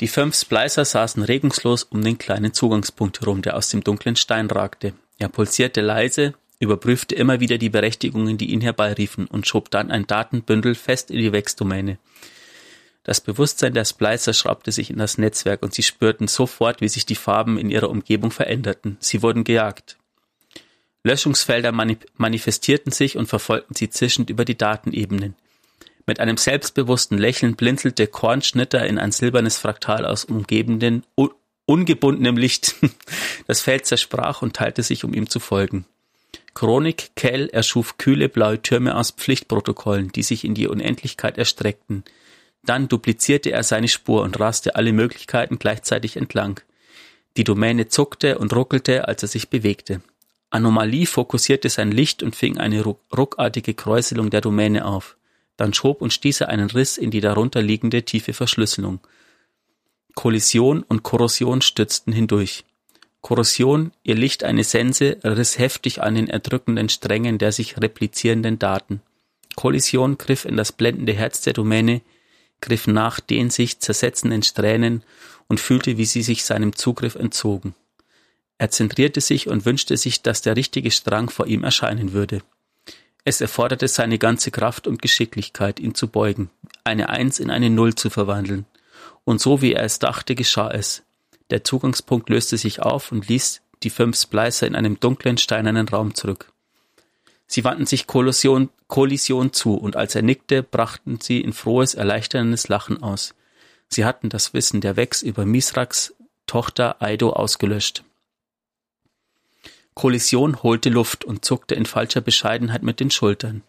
Die fünf Splicer saßen regungslos um den kleinen Zugangspunkt herum, der aus dem dunklen Stein ragte. Er pulsierte leise, überprüfte immer wieder die Berechtigungen, die ihn herbeiriefen, und schob dann ein Datenbündel fest in die Wex-Domäne. Das Bewusstsein der Splicer schraubte sich in das Netzwerk und sie spürten sofort, wie sich die Farben in ihrer Umgebung veränderten. Sie wurden gejagt. Löschungsfelder manifestierten sich und verfolgten sie zischend über die Datenebenen. Mit einem selbstbewussten Lächeln blinzelte Kornschnitter in ein silbernes Fraktal aus umgebenden, un ungebundenem Licht. *laughs* Das Feld zersprach und teilte sich, um ihm zu folgen. Chronik Kell erschuf kühle blaue Türme aus Pflichtprotokollen, die sich in die Unendlichkeit erstreckten. Dann duplizierte er seine Spur und raste alle Möglichkeiten gleichzeitig entlang. Die Domäne zuckte und ruckelte, als er sich bewegte. Anomalie fokussierte sein Licht und fing eine ruckartige Kräuselung der Domäne auf. Dann schob und stieß er einen Riss in die darunter liegende tiefe Verschlüsselung. Kollision und Korrosion stützten hindurch. Korrosion, ihr Licht eine Sense, riss heftig an den erdrückenden Strängen der sich replizierenden Daten. Kollision griff in das blendende Herz der Domäne, griff nach den sich zersetzenden Strähnen und fühlte, wie sie sich seinem Zugriff entzogen. Er zentrierte sich und wünschte sich, dass der richtige Strang vor ihm erscheinen würde. Es erforderte seine ganze Kraft und Geschicklichkeit, ihn zu beugen, eine Eins in eine Null zu verwandeln. Und so wie er es dachte, geschah es. Der Zugangspunkt löste sich auf und ließ die fünf Splicer in einem dunklen, steinernen Raum zurück. Sie wandten sich Kollision, Kollision zu, und als er nickte, brachten sie in frohes, erleichterndes Lachen aus. Sie hatten das Wissen der Wex über Misraks Tochter Aido ausgelöscht. Kollision holte Luft und zuckte in falscher Bescheidenheit mit den Schultern.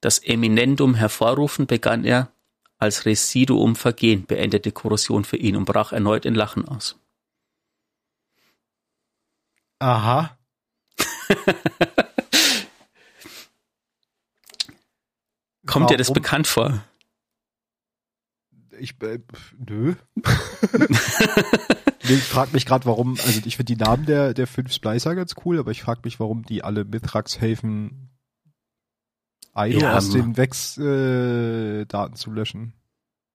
Das Eminendum hervorrufen begann er, als Residuum vergehen beendete Korrosion für ihn und brach erneut in Lachen aus. Aha. *laughs* Kommt Warum? dir das bekannt vor? Ich, äh, nö. *laughs* ich frage mich gerade, warum, also ich finde die Namen der, der fünf Splicer ganz cool, aber ich frage mich, warum die alle Mithrax helfen, Aido ja, aus den Wex-Daten äh, zu löschen.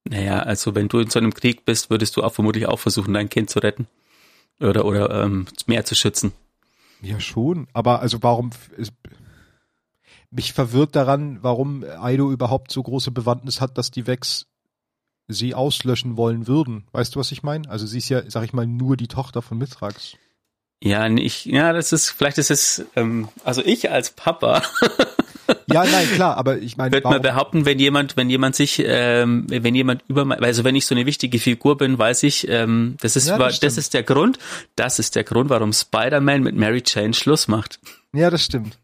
Naja, also wenn du in so einem Krieg bist, würdest du auch vermutlich auch versuchen, dein Kind zu retten. Oder, oder ähm, mehr zu schützen. Ja, schon. Aber also warum ist, mich verwirrt daran, warum Aido überhaupt so große Bewandtnis hat, dass die Vex sie auslöschen wollen würden. Weißt du, was ich meine? Also sie ist ja, sag ich mal, nur die Tochter von Mithrax. Ja, nicht, ja, das ist, vielleicht ist es, ähm, also ich als Papa. *laughs* ja, nein, klar, aber ich meine. Würde man behaupten, wenn jemand, wenn jemand sich, ähm, wenn jemand über, also wenn ich so eine wichtige Figur bin, weiß ich, ähm, das ist, ja, das, das ist der Grund, das ist der Grund, warum Spider-Man mit Mary Jane Schluss macht. Ja, das stimmt.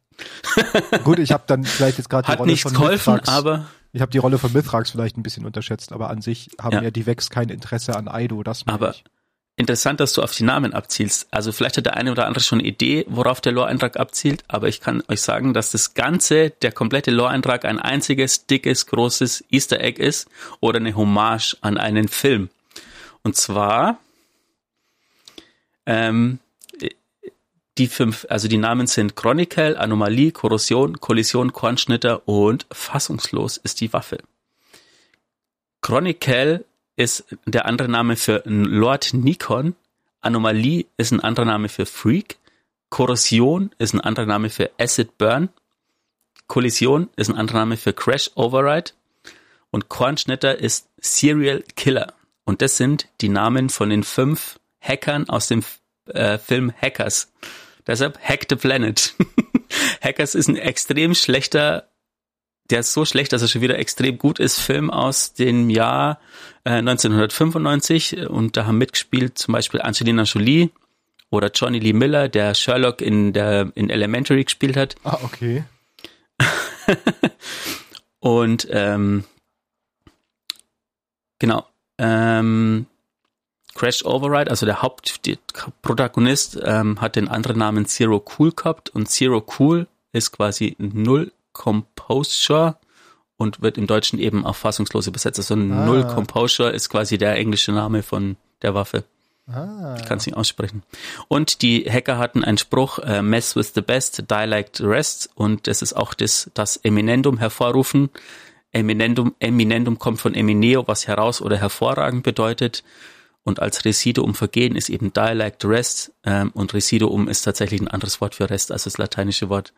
*laughs* Gut, ich habe dann vielleicht jetzt gerade die Rolle nichts von geholfen, Mithrax. aber ich habe die Rolle von Mithrax vielleicht ein bisschen unterschätzt, aber an sich haben ja, ja die Vex kein Interesse an Aido, das Aber ich. Interessant, dass du auf die Namen abzielst. Also vielleicht hat der eine oder andere schon eine Idee, worauf der Lore-Eintrag abzielt, aber ich kann euch sagen, dass das Ganze, der komplette Lore-Eintrag ein einziges, dickes, großes Easter Egg ist oder eine Hommage an einen Film. Und zwar ähm, die fünf, also die Namen sind Chronicle, Anomalie, Korrosion, Kollision, Kornschnitter und Fassungslos ist die Waffe. Chronicle ist der andere Name für Lord Nikon, Anomalie ist ein anderer Name für Freak, Korrosion ist ein anderer Name für Acid Burn, Kollision ist ein anderer Name für Crash Override und Kornschnitter ist Serial Killer. Und das sind die Namen von den fünf Hackern aus dem äh, Film Hackers. Deshalb Hack the Planet. *laughs* Hackers ist ein extrem schlechter, der ist so schlecht, dass er schon wieder extrem gut ist, Film aus dem Jahr äh, 1995 und da haben mitgespielt zum Beispiel Angelina Jolie oder Johnny Lee Miller, der Sherlock in der in Elementary gespielt hat. Ah, okay. *laughs* und ähm, genau. Ähm, Crash Override, also der Hauptprotagonist, ähm, hat den anderen Namen Zero Cool gehabt und Zero Cool ist quasi Null Composure und wird im Deutschen eben auch fassungslos übersetzt. Also ah. Null Composure ist quasi der englische Name von der Waffe. Ah. Ich kann es nicht aussprechen. Und die Hacker hatten einen Spruch, äh, mess with the best, die like the rest. Und das ist auch das, das Eminendum hervorrufen. Eminendum, Eminendum kommt von Emineo, was heraus oder hervorragend bedeutet. Und als Residuum vergehen ist eben Dialect Rest ähm, und Residuum ist tatsächlich ein anderes Wort für Rest als das lateinische Wort.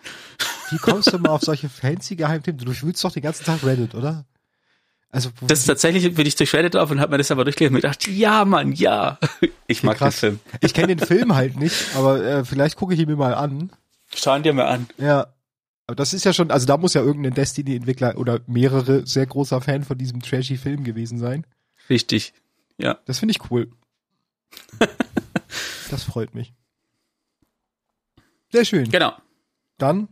Wie kommst du mal auf solche fancy Geheimthemen? Du fühlst doch den ganzen Tag Reddit, oder? Also das ist tatsächlich bin ich durch Reddit auf und habe mir das aber durchgelesen und gedacht, ja Mann, ja. Ich mag krass. den Film. Ich kenne den Film halt nicht, aber äh, vielleicht gucke ich ihn mir mal an. Schauen dir mal an. Ja. Aber das ist ja schon, also da muss ja irgendein Destiny-Entwickler oder mehrere sehr großer Fan von diesem trashy Film gewesen sein. Richtig. Ja. Das finde ich cool. *laughs* das freut mich. Sehr schön. Genau. Dann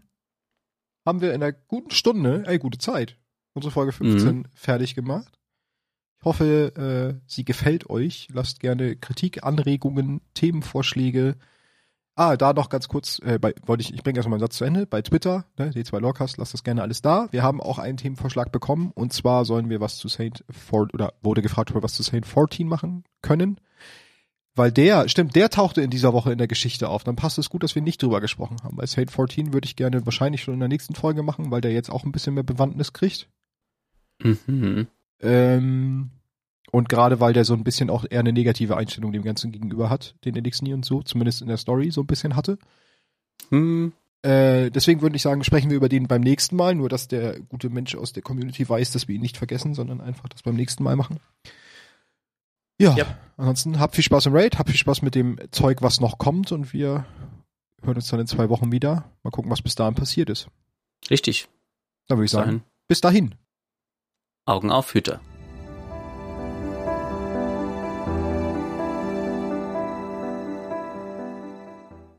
haben wir in einer guten Stunde, ey, gute Zeit, unsere Folge 15 mhm. fertig gemacht. Ich hoffe, äh, sie gefällt euch. Lasst gerne Kritik, Anregungen, Themenvorschläge, Ah, da noch ganz kurz, äh, bei, wollte ich, ich bringe erstmal meinen Satz zu Ende. Bei Twitter, ne, D2 Logcast, lasst das gerne alles da. Wir haben auch einen Themenvorschlag bekommen und zwar sollen wir was zu Saint 4 oder wurde gefragt, ob wir was zu Saint 14 machen können. Weil der, stimmt, der tauchte in dieser Woche in der Geschichte auf. Dann passt es gut, dass wir nicht drüber gesprochen haben. Bei Saint 14 würde ich gerne wahrscheinlich schon in der nächsten Folge machen, weil der jetzt auch ein bisschen mehr Bewandtnis kriegt. Mhm. Ähm, und gerade weil der so ein bisschen auch eher eine negative Einstellung dem Ganzen gegenüber hat, den nie und so, zumindest in der Story so ein bisschen hatte. Hm. Äh, deswegen würde ich sagen, sprechen wir über den beim nächsten Mal, nur dass der gute Mensch aus der Community weiß, dass wir ihn nicht vergessen, sondern einfach das beim nächsten Mal machen. Ja, ja. ansonsten habt viel Spaß im Raid, habt viel Spaß mit dem Zeug, was noch kommt und wir hören uns dann in zwei Wochen wieder. Mal gucken, was bis dahin passiert ist. Richtig. Dann würde ich sagen, bis dahin. Augen auf, Hüter.